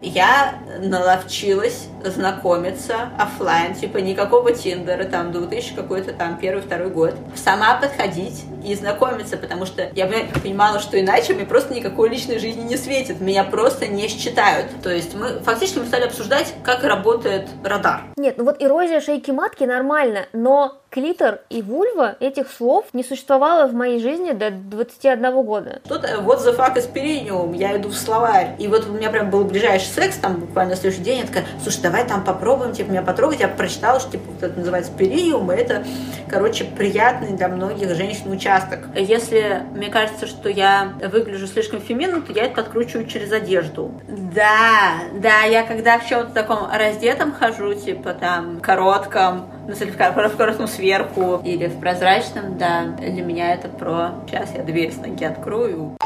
Я наловчилась знакомиться офлайн, типа никакого Тиндера, там 2000 какой-то там первый, второй год. Сама подходить и знакомиться, потому что я понимала, что иначе мне просто никакой личной жизни не светит, меня просто не считают. То есть мы фактически мы стали обсуждать, как работает радар. Нет, ну вот эрозия шейки матки нормально, но клитор и вульва этих слов не существовало в моей жизни до 21 года. Тут вот the fuck is perineum, я иду в словарь. И вот у меня прям был ближайший секс, там буквально на следующий день, я такая, слушай, давай там попробуем, типа, меня потрогать. Я прочитала, что, типа, вот это называется периум, и это, короче, приятный для многих женщин участок. Если мне кажется, что я выгляжу слишком феминно, то я это подкручиваю через одежду. Да, да, я когда в чем-то таком раздетом хожу, типа, там, коротком, ну, в коротком сверху или в прозрачном, да, для меня это про... Сейчас я дверь с ноги открою.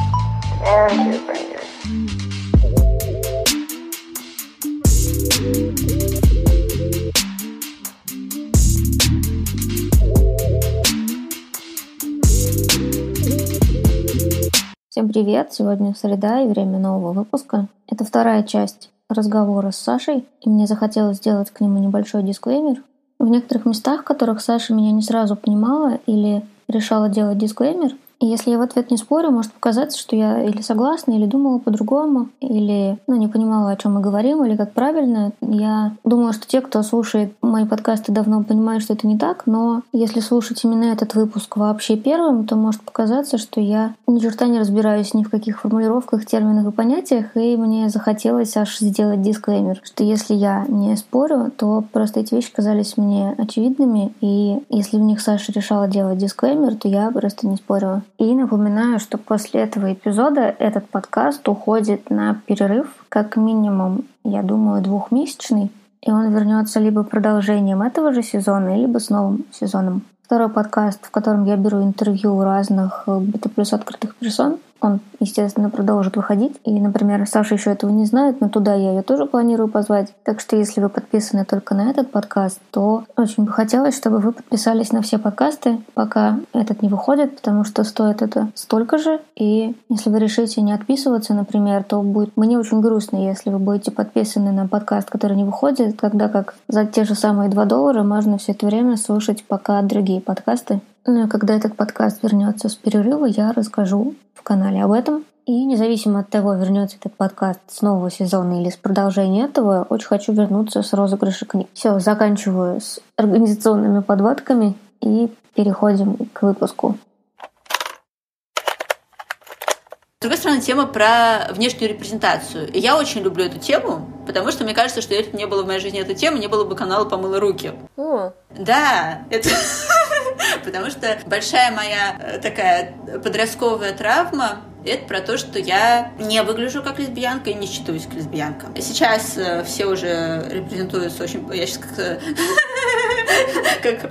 Всем привет! Сегодня среда и время нового выпуска. Это вторая часть разговора с Сашей, и мне захотелось сделать к нему небольшой дисклеймер. В некоторых местах, в которых Саша меня не сразу понимала или решала делать дисклеймер, и если я в ответ не спорю, может показаться, что я или согласна, или думала по-другому, или ну, не понимала, о чем мы говорим, или как правильно. Я думаю, что те, кто слушает мои подкасты, давно понимают, что это не так, но если слушать именно этот выпуск вообще первым, то может показаться, что я ни черта не разбираюсь ни в каких формулировках, терминах и понятиях, и мне захотелось аж сделать дисклеймер, что если я не спорю, то просто эти вещи казались мне очевидными, и если в них Саша решала делать дисклеймер, то я просто не спорила. И напоминаю, что после этого эпизода этот подкаст уходит на перерыв, как минимум, я думаю, двухмесячный. И он вернется либо продолжением этого же сезона, либо с новым сезоном. Второй подкаст, в котором я беру интервью у разных бета плюс открытых персон, он, естественно, продолжит выходить. И, например, Саша еще этого не знает, но туда я ее тоже планирую позвать. Так что, если вы подписаны только на этот подкаст, то очень бы хотелось, чтобы вы подписались на все подкасты, пока этот не выходит, потому что стоит это столько же. И если вы решите не отписываться, например, то будет мне очень грустно, если вы будете подписаны на подкаст, который не выходит, тогда как за те же самые 2 доллара можно все это время слушать пока другие подкасты. Ну и когда этот подкаст вернется с перерыва, я расскажу в канале об этом. И независимо от того, вернется этот подкаст с нового сезона или с продолжения этого, очень хочу вернуться с розыгрыша книг. Все, заканчиваю с организационными подводками и переходим к выпуску. С другой стороны, тема про внешнюю репрезентацию. И я очень люблю эту тему, потому что мне кажется, что если бы не было в моей жизни этой темы, не было бы канала «Помыла руки». О. Да, это... Потому что большая моя э, такая подростковая травма это про то, что я не выгляжу как лесбиянка и не считаюсь к лесбиянкам. Сейчас э, все уже репрезентуются очень... Я сейчас как как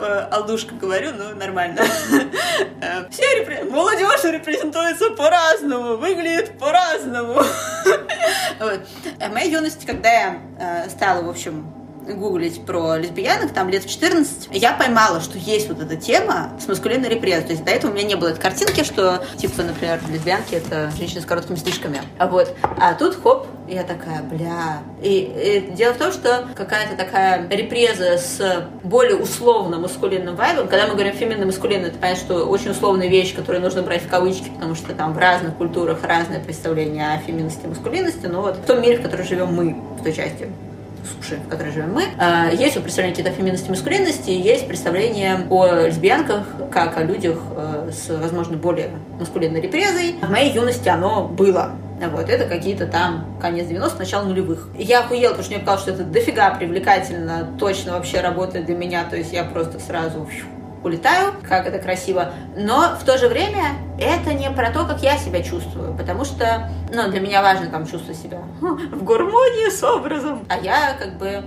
э, Алдушка говорю, ну, нормально. Все молодежь репрезентуется по-разному, выглядит по-разному. вот. А в моей юности, когда я стала, в общем, гуглить про лесбиянок, там лет в 14, я поймала, что есть вот эта тема с маскулинной репрессией. То есть до этого у меня не было этой картинки, что, типа, например, лесбиянки — это женщины с короткими стрижками. А вот, а тут, хоп, я такая, бля. И, и дело в том, что какая-то такая репреза с более условно маскулинным вайбом, когда мы говорим феминно маскулинно, это понятно, что очень условная вещь, которую нужно брать в кавычки, потому что там в разных культурах разное представление о феминности и маскулинности, но вот в том мире, в котором живем мы, в той части суши, в которой живем мы, а, есть у представления какие-то феминности маскулинности, есть представление о лесбиянках как о людях э, с, возможно, более маскулинной репрезой. В моей юности оно было. Вот, это какие-то там конец 90-х, начало нулевых. Я охуела, потому что мне показалось, что это дофига привлекательно, точно вообще работает для меня, то есть я просто сразу улетаю, как это красиво. Но в то же время это не про то, как я себя чувствую, потому что, ну, для меня важно там чувствовать себя в гармонии с образом. А я как бы,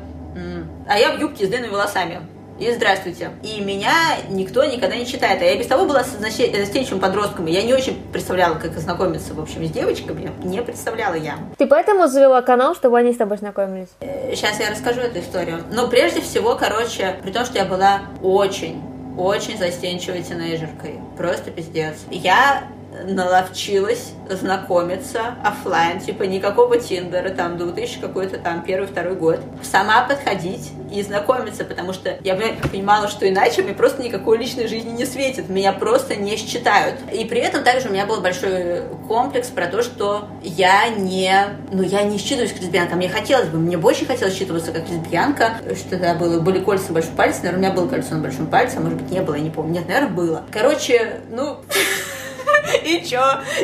а я в юбке с длинными волосами. И здравствуйте. И меня никто никогда не читает. А я без того была застенчивым подростком. Я не очень представляла, как знакомиться, в общем, с девочками. Не представляла я. Ты поэтому завела канал, чтобы они с тобой знакомились? Сейчас э, я расскажу эту историю. Но прежде всего, короче, при том, что я была очень очень застенчивой тинейджеркой. Просто пиздец. Я наловчилась знакомиться офлайн, типа никакого Тиндера, там 2000 какой-то там первый, второй год. Сама подходить и знакомиться, потому что я понимала, что иначе мне просто никакой личной жизни не светит, меня просто не считают. И при этом также у меня был большой комплекс про то, что я не, ну, я не считываюсь как лесбиянка. Мне хотелось бы, мне больше хотелось считываться как лесбиянка, что тогда было, были кольца на большом наверное, у меня было кольцо на большом пальце, а может быть, не было, я не помню. Нет, наверное, было. Короче, ну... и чё,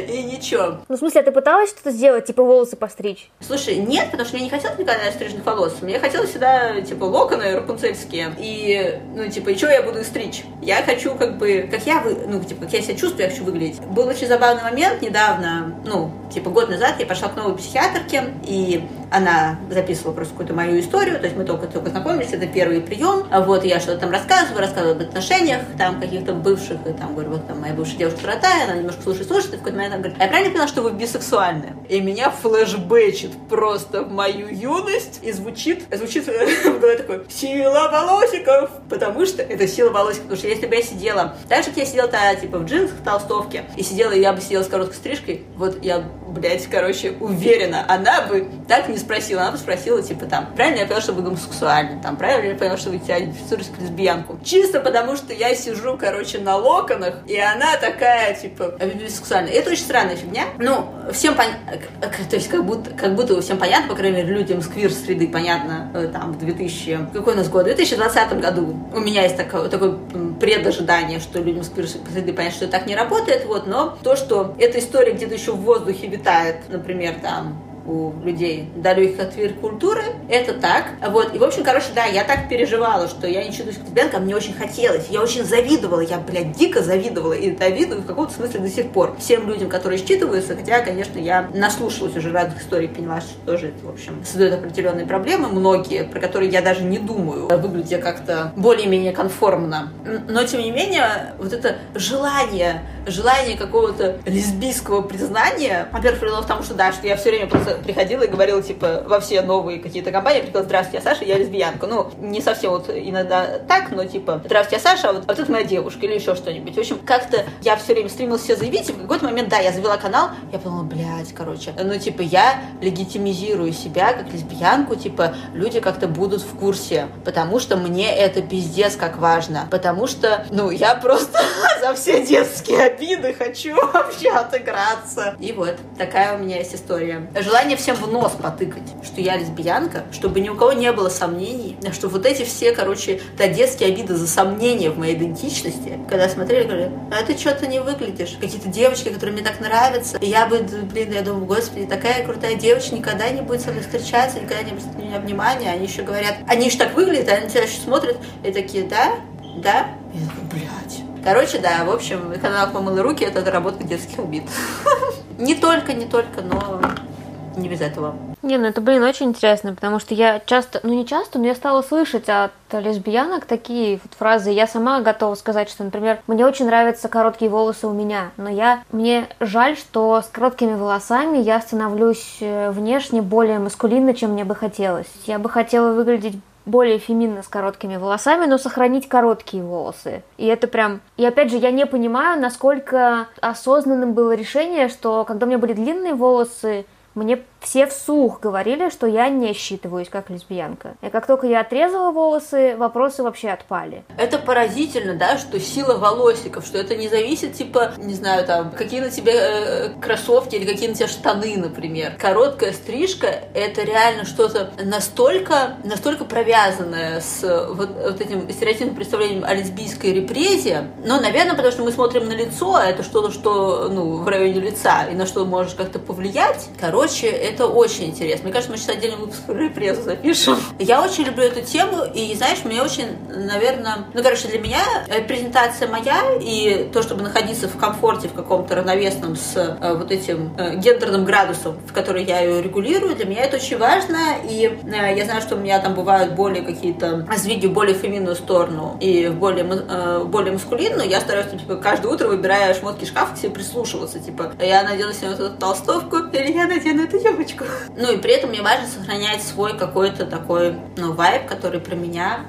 и ничего. Ну, в смысле, а ты пыталась что-то сделать, типа волосы постричь? Слушай, нет, потому что я не хотела никогда стрижных волос. Мне хотелось всегда, типа, локоны рапунцельские. И, ну, типа, и что я буду стричь? Я хочу, как бы, как я, вы, ну, типа, как я себя чувствую, я хочу выглядеть. Был очень забавный момент недавно, ну, типа, год назад я пошла к новой психиатрке, и она записывала просто какую-то мою историю, то есть мы только-только знакомились, это первый прием, а вот я что-то там рассказываю, рассказываю об отношениях, там каких-то бывших, и там говорю, вот там моя бывшая девушка ротая, она немножко слушает, слушает, и в какой-то момент она говорит, а я правильно поняла, что вы бисексуальны? И меня флешбэчит просто в мою юность, и звучит, звучит в голове такой, сила волосиков, потому что это сила волосиков, потому что если бы я сидела, так же, как я сидела-то, типа, в джинсах, толстовке, и сидела, и я бы сидела с короткой стрижкой, вот я, блядь, короче, уверена, она бы так не спросила, она бы спросила, типа, там, правильно я поняла, что вы гомосексуальны, там, правильно я поняла, что вы идентифицируетесь как лесбиянку. Чисто потому, что я сижу, короче, на локонах, и она такая, типа, бисексуальная. Это очень странная фигня. Ну, всем понятно, то есть как будто, как будто всем понятно, по крайней мере, людям с квир-среды понятно, э, там, в 2000, какой у нас год, в 2020 году у меня есть такое, такое предожидание, что людям с квир-среды понятно, что так не работает, вот, но то, что эта история где-то еще в воздухе витает, например, там, у людей далеких от культуры. Это так. Вот. И, в общем, короче, да, я так переживала, что я не чувствую лесбиянка, а мне очень хотелось. Я очень завидовала. Я, блядь, дико завидовала. И завидую в каком-то смысле до сих пор всем людям, которые считываются. Хотя, конечно, я наслушалась уже разных историй, поняла, что тоже это, в общем, создает определенные проблемы, многие, про которые я даже не думаю, выглядя как-то более-менее конформно. Но, тем не менее, вот это желание, желание какого-то лесбийского признания, во-первых, привело к тому, что да, что я все время просто приходила и говорила, типа, во все новые какие-то компании, приходила, здравствуйте, я Саша, я лесбиянка. Ну, не совсем вот иногда так, но типа, здравствуйте, я Саша, а вот, а вот это моя девушка или еще что-нибудь. В общем, как-то я все время стремилась все заявить, и в какой-то момент, да, я завела канал, я подумала, блядь, короче, ну, типа, я легитимизирую себя как лесбиянку, типа, люди как-то будут в курсе, потому что мне это пиздец как важно, потому что, ну, я просто за все детские обиды хочу вообще отыграться. И вот, такая у меня есть история. Желание желание всем в нос потыкать, что я лесбиянка, чтобы ни у кого не было сомнений, что вот эти все, короче, да, детские обиды за сомнения в моей идентичности, когда смотрели, говорили, а ты что-то не выглядишь. Какие-то девочки, которые мне так нравятся, и я бы, блин, я думаю, господи, такая крутая девочка никогда не будет со мной встречаться, никогда не обратит меня внимания. Они еще говорят, они еще так выглядят, а они тебя еще смотрят, и такие, да, да? Я такой, блядь. Короче, да, в общем, канал «Помыла руки» — это доработка детских обид. Не только, не только, но не без этого. Не, ну это, блин, очень интересно, потому что я часто, ну не часто, но я стала слышать от лесбиянок такие вот фразы. Я сама готова сказать, что, например, мне очень нравятся короткие волосы у меня, но я, мне жаль, что с короткими волосами я становлюсь э, внешне более маскулинной, чем мне бы хотелось. Я бы хотела выглядеть более феминно с короткими волосами, но сохранить короткие волосы. И это прям... И опять же, я не понимаю, насколько осознанным было решение, что когда у меня были длинные волосы, мне все вслух говорили, что я не считываюсь как лесбиянка. И как только я отрезала волосы, вопросы вообще отпали. Это поразительно, да, что сила волосиков, что это не зависит, типа, не знаю, там, какие на тебе э, кроссовки или какие на тебе штаны, например. Короткая стрижка — это реально что-то настолько, настолько провязанное с вот, вот этим стереотипным представлением о лесбийской репрезе. Но, наверное, потому что мы смотрим на лицо, а это что-то, что, ну, в районе лица, и на что можешь как-то повлиять. Короче, это очень интересно. Мне кажется, мы сейчас отдельный выпуск про репрезу запишем. Я очень люблю эту тему, и, знаешь, мне очень, наверное... Ну, короче, для меня презентация моя и то, чтобы находиться в комфорте, в каком-то равновесном с э, вот этим э, гендерным градусом, в который я ее регулирую, для меня это очень важно, и э, я знаю, что у меня там бывают более какие-то сдвиги в более феминную сторону и в более, э, более маскулинную. Я стараюсь, типа, каждое утро, выбирая шмотки шкафа, к себе прислушиваться, типа, я надену себе вот эту толстовку, или я надену эту юбочку, девочку. Ну и при этом мне важно сохранять свой какой-то такой, ну, вайб, который про меня.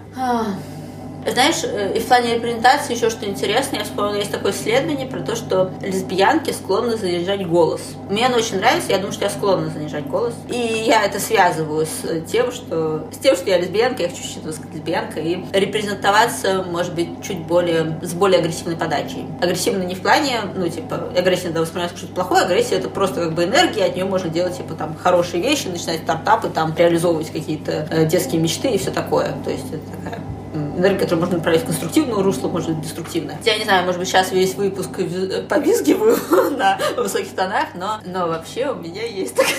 Знаешь, э, и в плане репрезентации еще что интересно, я вспомнила, есть такое исследование про то, что лесбиянки склонны занижать голос. Мне оно очень нравится, я думаю, что я склонна занижать голос. И я это связываю с тем, что, с тем, что я лесбиянка, я хочу считаться как лесбиянка, и репрезентоваться, может быть, чуть более, с более агрессивной подачей. Агрессивно не в плане, ну, типа, агрессия, да, воспринимается как что-то плохое, агрессия это просто как бы энергия, от нее можно делать, типа, там, хорошие вещи, начинать стартапы, там, реализовывать какие-то э, детские мечты и все такое. То есть это такая энергия, которую можно направить в конструктивное русло, может быть, деструктивное. Я не знаю, может быть, сейчас весь выпуск повизгиваю на высоких тонах, но, но вообще у меня есть такая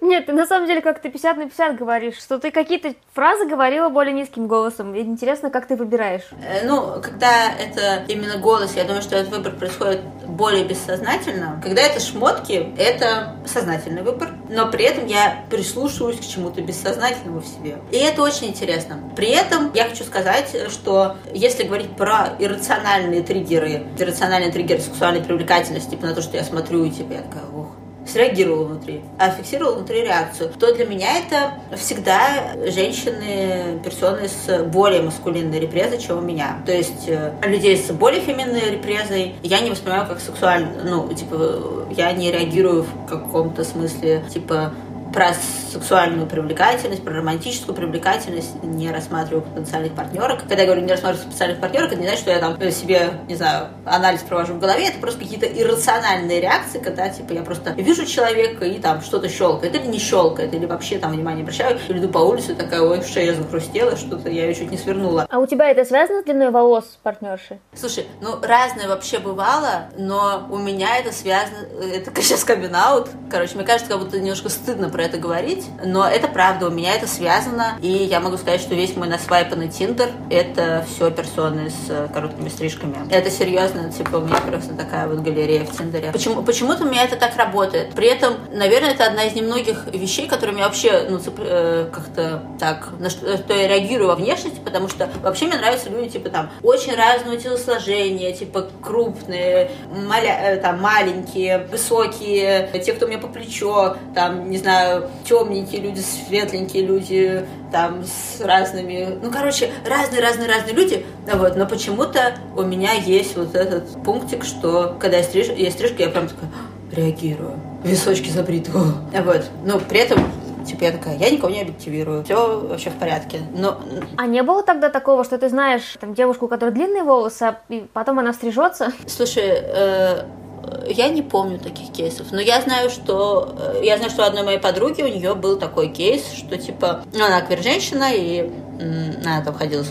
нет, ты на самом деле как-то 50 на 50 говоришь, что ты какие-то фразы говорила более низким голосом. И интересно, как ты выбираешь. Э, ну, когда это именно голос, я думаю, что этот выбор происходит более бессознательно. Когда это шмотки, это сознательный выбор, но при этом я прислушиваюсь к чему-то бессознательному в себе. И это очень интересно. При этом я хочу сказать, что если говорить про иррациональные триггеры, иррациональные триггеры сексуальной привлекательности, типа на то, что я смотрю, и типа я такая, ох, среагировала внутри, а фиксировала внутри реакцию, то для меня это всегда женщины, персоны с более маскулинной репрезой, чем у меня. То есть э, людей с более феминной репрезой я не воспринимаю как сексуально, ну, типа, я не реагирую в каком-то смысле, типа, про сексуальную привлекательность, про романтическую привлекательность не рассматриваю потенциальных партнерок. Когда я говорю не рассматриваю потенциальных партнерок, это не значит, что я там себе, не знаю, анализ провожу в голове, это просто какие-то иррациональные реакции, когда, типа, я просто вижу человека и там что-то щелкает, или не щелкает, или вообще там внимание обращаю, или иду по улице, такая, ой, шея захрустела, что-то я ее чуть не свернула. А у тебя это связано с длиной волос партнерши? Слушай, ну, разное вообще бывало, но у меня это связано, это сейчас камин -аут. короче, мне кажется, как будто немножко стыдно про это говорить, но это правда, у меня это связано, и я могу сказать, что весь мой насвайпанный тиндер — это все персоны с э, короткими стрижками. Это серьезно, типа, у меня просто такая вот галерея в тиндере. Почему, почему-то у меня это так работает. При этом, наверное, это одна из немногих вещей, которые меня вообще, ну, э, как-то так, на что, что я реагирую во внешности, потому что вообще мне нравятся люди, типа, там, очень разного телосложения, типа, крупные, маля... Э, там, маленькие, высокие, те, кто мне по плечо, там, не знаю, темненькие люди, светленькие люди, там с разными, ну, короче, разные-разные-разные люди, вот, но почему-то у меня есть вот этот пунктик, что когда я стриж, я стрижка, я прям такая реагирую, височки забриты, вот, но при этом Типа я такая, я никого не объективирую, все вообще в порядке. Но... А не было тогда такого, что ты знаешь там девушку, у которой длинные волосы, а потом она стрижется? Слушай, э, я не помню таких кейсов, но я знаю, что э, я знаю, что у одной моей подруги у нее был такой кейс, что типа ну, она квир-женщина и она там ходила с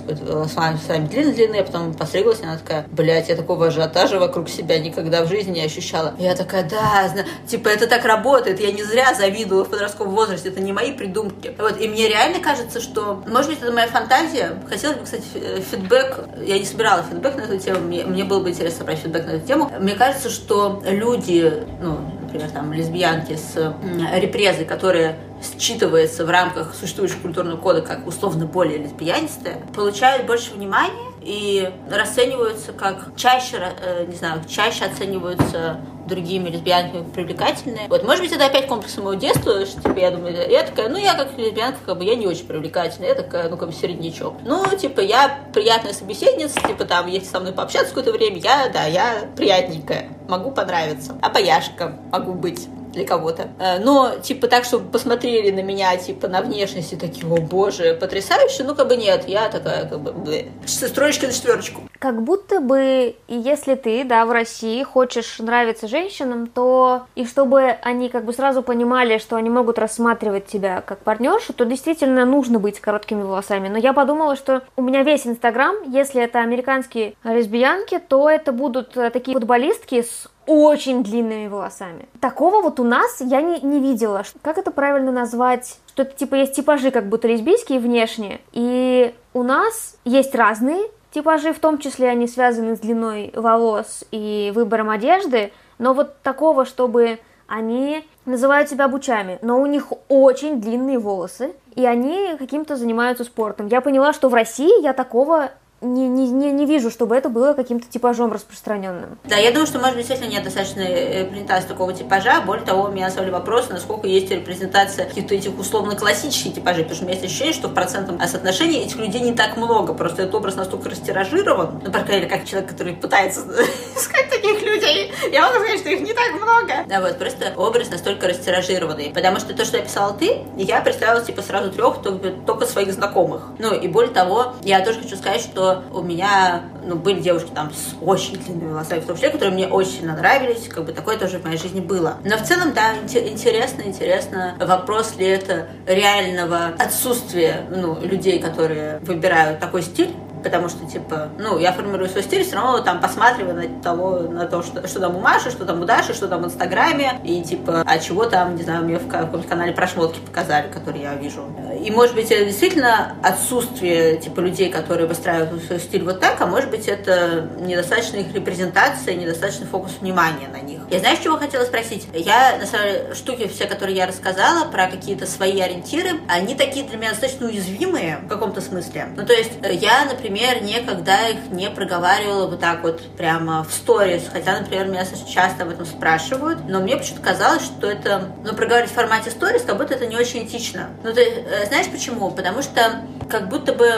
волосами длинные-длинные, а потом постриглась, и она такая, блядь, я такого ажиотажа вокруг себя никогда в жизни не ощущала. Я такая, да, зна... типа это так работает, я не зря завидовала в подростковом возрасте, это не мои придумки. Вот, и мне реально кажется, что, может быть, это моя фантазия. Хотелось бы, кстати, фидбэк, я не собирала фидбэк на эту тему, мне, мне было бы интересно собрать фидбэк на эту тему. Мне кажется, что люди, ну, например, там, лесбиянки с репрезой, которые считывается в рамках существующего культурного кода как условно более лесбиянистая, получают больше внимания и расцениваются как чаще, э, не знаю, чаще оцениваются другими лесбиянками привлекательные. Вот, может быть, это опять комплекс моего детства, что типа, я думаю, я такая, ну, я как лесбиянка, как бы, я не очень привлекательная, я такая, ну, как бы, середнячок. Ну, типа, я приятная собеседница, типа, там, если со мной пообщаться какое-то время, я, да, я приятненькая, могу понравиться. А пояшка могу быть для кого-то. Э, но, типа, так, чтобы посмотрели на меня, типа, на внешность и такие, о боже, потрясающе, ну, как бы нет, я такая, как бы, блэ. Строечка на четверочку. Как будто бы, если ты, да, в России хочешь нравиться женщинам, то и чтобы они как бы сразу понимали, что они могут рассматривать тебя как партнершу, то действительно нужно быть с короткими волосами. Но я подумала, что у меня весь Инстаграм, если это американские лесбиянки, то это будут э, такие футболистки с очень длинными волосами. Такого вот у нас я не, не видела. Как это правильно назвать? Что это типа есть типажи как будто лесбийские внешние. И у нас есть разные типажи, в том числе они связаны с длиной волос и выбором одежды. Но вот такого, чтобы они называют себя бучами, но у них очень длинные волосы, и они каким-то занимаются спортом. Я поняла, что в России я такого не, не, не, не вижу, чтобы это было каким-то типажом распространенным. Да, я думаю, что, может быть, действительно нет достаточной репрезентации такого типажа. Более того, меня задали вопрос, насколько есть репрезентация каких-то этих условно-классических типажей, потому что у меня есть ощущение, что в процентном соотношении этих людей не так много, просто этот образ настолько растиражирован, ну, по крайней мере, как человек, который пытается искать таких людей, я могу сказать, что их не так много. Да, вот, просто образ настолько растиражированный, потому что то, что я писала ты, я представила, типа, сразу трех, только, только своих знакомых. Ну, и более того, я тоже хочу сказать, что у меня, ну, были девушки там с очень длинными волосами, в том числе, которые мне очень нравились, как бы такое тоже в моей жизни было. Но в целом, да, интересно, интересно, вопрос ли это реального отсутствия, ну, людей, которые выбирают такой стиль, потому что, типа, ну, я формирую свой стиль, все равно там посматриваю на того, на то, что, что там у Маши, что там у Даши, что там в Инстаграме, и, типа, а чего там, не знаю, мне в каком-то канале про шмотки показали, которые я вижу. И, может быть, это действительно отсутствие, типа, людей, которые выстраивают свой стиль вот так, а может быть, это недостаточная их репрезентация, недостаточный фокус внимания на них. Я знаю, чего хотела спросить. Я, на самом деле, штуки все, которые я рассказала про какие-то свои ориентиры, они такие для меня достаточно уязвимые в каком-то смысле. Ну, то есть, я, например, например, никогда их не проговаривала вот так вот прямо в сторис, хотя, например, меня часто об этом спрашивают, но мне почему-то казалось, что это, ну, проговаривать в формате сторис, как будто это не очень этично. Ну, ты э, знаешь почему? Потому что как будто бы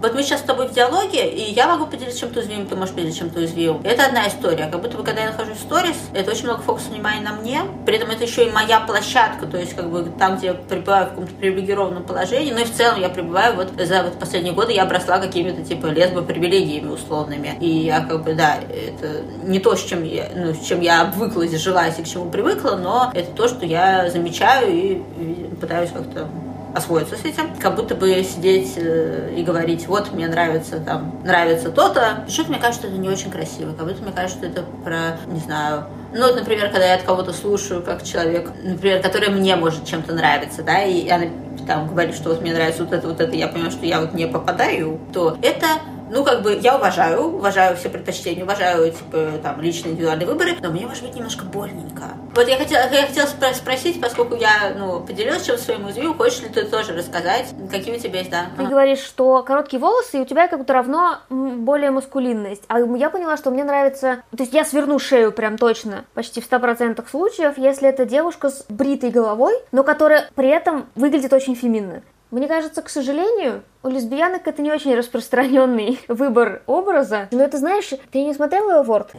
вот мы сейчас с тобой в диалоге, и я могу поделиться чем-то уязвимым, ты можешь поделиться чем-то уязвимым. Это одна история. Как будто бы, когда я нахожусь в сторис, это очень много фокуса внимания на мне. При этом это еще и моя площадка, то есть как бы там, где я пребываю в каком-то привилегированном положении. Ну и в целом я пребываю вот за вот последние годы я обросла какими-то типа лесбо-привилегиями условными. И я как бы, да, это не то, с чем я, ну, с чем я обвыклась, жилась и к чему привыкла, но это то, что я замечаю и, и пытаюсь как-то освоиться с этим, как будто бы сидеть э, и говорить, вот мне нравится там, нравится то-то. Почему-то мне кажется, что это не очень красиво, как будто мне кажется, что это про, не знаю, ну, вот, например, когда я от кого-то слушаю, как человек, например, который мне может чем-то нравиться, да, и она там говорит, что вот мне нравится вот это, вот это, я понимаю, что я вот не попадаю, то это ну, как бы, я уважаю, уважаю все предпочтения, уважаю, типа, там, личные индивидуальные выборы, но мне, может быть, немножко больненько. Вот я хотела, я хотела спросить, поскольку я, ну, поделилась чем своим уязвимым, хочешь ли ты тоже рассказать, какие у тебя есть, да? Ты говоришь, что короткие волосы, и у тебя как будто равно более маскулинность. А я поняла, что мне нравится... То есть я сверну шею прям точно, почти в 100% случаев, если это девушка с бритой головой, но которая при этом выглядит очень феминно. Мне кажется, к сожалению, у лесбиянок это не очень распространенный выбор образа. Но это знаешь, ты не смотрела Эворд?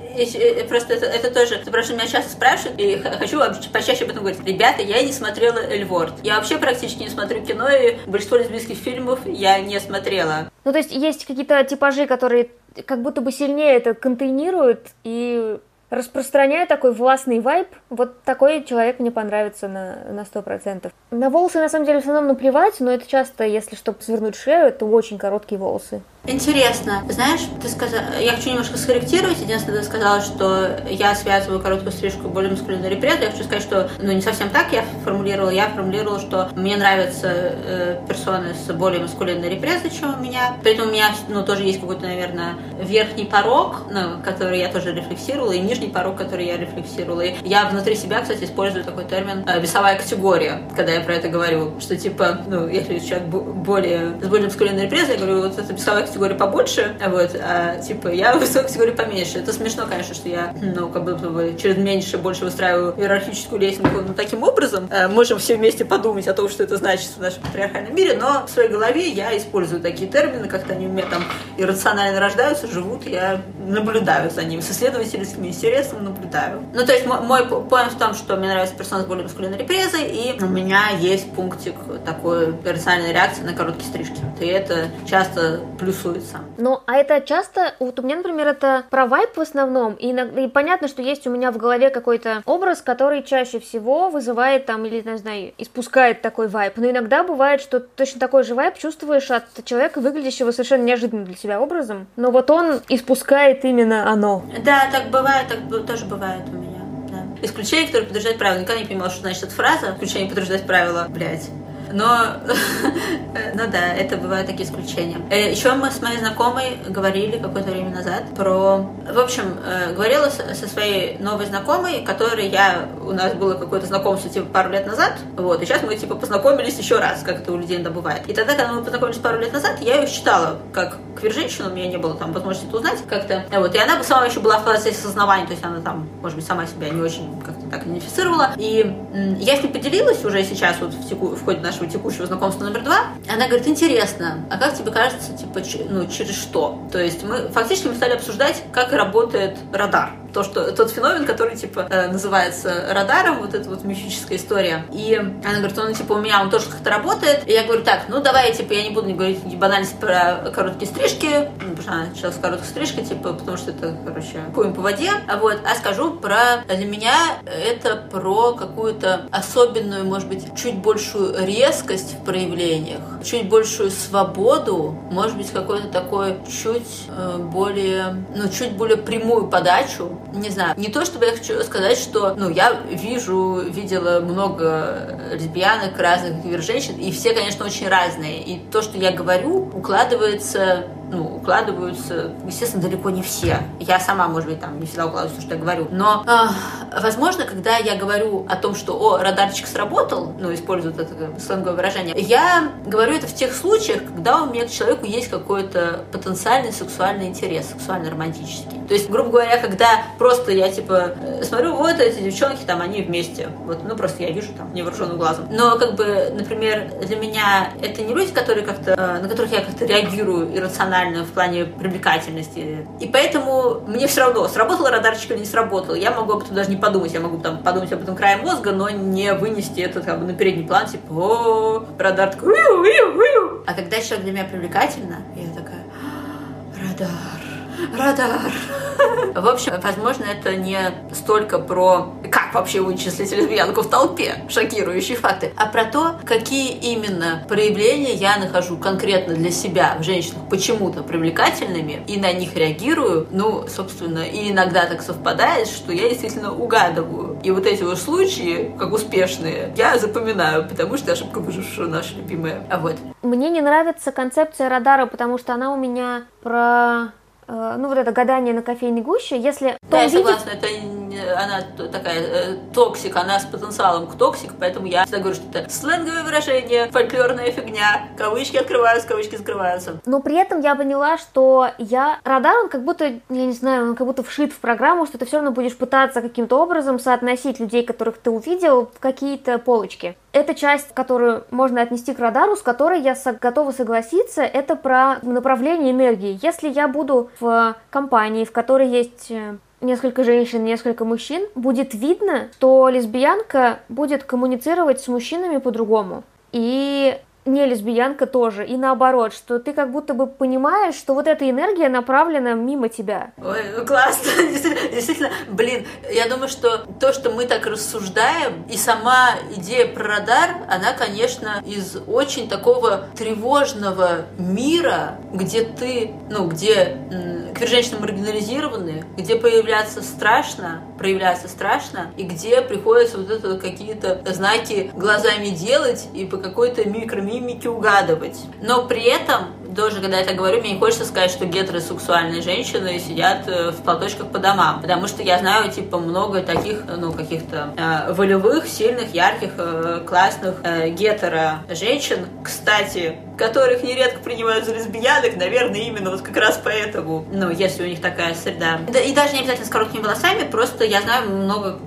Просто это, это тоже, потому что меня часто спрашивают, и хочу почаще об этом говорить. Ребята, я не смотрела Эльворд. Я вообще практически не смотрю кино, и большинство лесбийских фильмов я не смотрела. Ну, то есть есть какие-то типажи, которые как будто бы сильнее это контейнируют и распространяю такой властный вайб, вот такой человек мне понравится на, на 100%. На волосы, на самом деле, в основном наплевать, но это часто, если чтобы свернуть шею, это очень короткие волосы. Интересно. Знаешь, ты сказала, я хочу немножко скорректировать. Единственное, ты сказала, что я связываю короткую стрижку более мускулинный репрет. Я хочу сказать, что ну, не совсем так я формулировала. Я формулировала, что мне нравятся э, персоны с более мускулинной репрезой, чем у меня. При этом у меня ну, тоже есть какой-то, наверное, верхний порог, ну, который я тоже рефлексировала, и нижний порог, который я рефлексировала. И я внутри себя, кстати, использую такой термин э, весовая категория, когда я про это говорю. Что типа, ну, если человек более, с более мускулинной репрезой, я говорю, вот это весовая категория побольше, вот, а типа я высокой категории поменьше. Это смешно, конечно, что я, ну, как бы через меньше больше выстраиваю иерархическую лестницу ну, таким образом. Э, можем все вместе подумать о том, что это значит в нашем патриархальном мире, но в своей голове я использую такие термины, как-то они у меня там иррационально рождаются, живут, я наблюдаю за ними, с исследовательским интересом наблюдаю. Ну, то есть мой, мой поинт в том, что мне нравится персона с более маскулинной репрезой, и у меня есть пунктик такой иррациональной реакции на короткие стрижки. И это часто плюсуется. Ну, а это часто, вот у меня, например, это про вайп в основном, и, иногда, и понятно, что есть у меня в голове какой-то образ, который чаще всего вызывает там, или, не знаю, испускает такой вайп, но иногда бывает, что точно такой же вайп чувствуешь от человека, выглядящего совершенно неожиданно для себя образом, но вот он испускает именно оно. Да, так бывает, так тоже бывает у меня. Да. Исключение, которое подтверждает правила. Никогда не понимала, что значит эта фраза. Исключение подтверждать правила, блядь. Но ну да, это бывают такие исключения. Э, Еще мы с моей знакомой говорили какое-то время назад про... В общем, э, говорила со своей новой знакомой, которой я... У нас было какое-то знакомство типа пару лет назад, вот, и сейчас мы типа познакомились еще раз, как это у людей иногда бывает. И тогда, когда мы познакомились пару лет назад, я ее считала как квир-женщину, у меня не было там возможности это узнать как-то. Вот, и она сама еще была в процессе осознавания, то есть она там, может быть, сама себя не очень как-то так идентифицировала. И я с ней поделилась уже сейчас вот в, теку, в ходе нашего текущего знакомства номер два. Она говорит, интересно, а как тебе кажется, типа, ну, через что? То есть мы фактически мы стали обсуждать, как работает радар то, что тот феномен, который, типа, э, называется радаром, вот эта вот мифическая история. И она говорит, он, типа, у меня он тоже как-то работает. И я говорю, так, ну, давай, типа, я не буду не говорить банальность про короткие стрижки, ну, потому что она начала с стрижкой, типа, потому что это, короче, хуем по воде. А вот, а скажу про, для меня это про какую-то особенную, может быть, чуть большую резкость в проявлениях, чуть большую свободу, может быть, какой-то такой чуть э, более, ну, чуть более прямую подачу не знаю, не то чтобы я хочу сказать, что, ну, я вижу, видела много лесбиянок, разных женщин, и все, конечно, очень разные. И то, что я говорю, укладывается ну, укладываются, естественно, далеко не все. Я сама, может быть, там не всегда укладываюсь то, что я говорю. Но, э, возможно, когда я говорю о том, что, о, радарчик сработал, ну, используют это сленговое выражение, я говорю это в тех случаях, когда у меня к человеку есть какой-то потенциальный сексуальный интерес, сексуально-романтический. То есть, грубо говоря, когда просто я, типа, э, смотрю, вот эти девчонки, там, они вместе. Вот, ну, просто я вижу там невооруженным глазом. Но, как бы, например, для меня это не люди, которые как-то, э, на которых я как-то реагирую иррационально, в плане привлекательности. И поэтому мне все равно, сработал радарчик или не сработал. Я могу об этом даже не подумать. Я могу там подумать об этом краем мозга, но не вынести это как бы на передний план, типа, о, радар такой, А когда человек для меня привлекательно, я такая, радар, радар. В общем, возможно, это не столько про как вообще вычислить лесбиянку в толпе, шокирующие факты, а про то, какие именно проявления я нахожу конкретно для себя в женщинах почему-то привлекательными и на них реагирую. Ну, собственно, и иногда так совпадает, что я действительно угадываю. И вот эти вот случаи, как успешные, я запоминаю, потому что ошибка выжившего наша любимая. А вот. Мне не нравится концепция гейдара, потому что она у меня про ну, вот это гадание на кофейной гуще, если... Да, я согласна, это она такая э, toxic, она с потенциалом к toxic, поэтому я всегда говорю, что это сленговое выражение, фольклорная фигня, кавычки открываются, кавычки закрываются. Но при этом я поняла, что я... Гейдар, он как будто, я не знаю, он как будто вшит в программу, что ты все равно будешь пытаться каким-то образом соотносить людей, которых ты увидел, в какие-то полочки. Эта часть, которую можно отнести к гейдару, с которой я готова согласиться, это про направление энергии. Если я буду в компании, в которой есть э, несколько женщин, несколько мужчин, будет видно, что лесбиянка будет коммуницировать с мужчинами по-другому. И не лесбиянка тоже, и наоборот, что ты как будто бы понимаешь, что вот эта энергия направлена мимо тебя. Ой, классно, действительно, блин, я думаю, что то, что мы так рассуждаем, и сама идея про радар, она, конечно, из очень такого тревожного мира, где ты, ну, где квир-женщины маргинализированы, где появляться страшно, проявляться страшно, и где приходится вот это какие-то знаки глазами делать и по какой-то микро мимики угадывать. Но при этом тоже, когда я это говорю, мне не хочется сказать, что гетеросексуальные женщины сидят э, в платочках по домам, потому что я знаю, типа, много таких, ну, каких-то э, волевых, сильных, ярких, э, классных э, гетеро-женщин, кстати, которых нередко принимают за лесбиянок, наверное, именно вот как раз поэтому, ну, если у них такая среда. И даже не обязательно с короткими волосами, просто я знаю много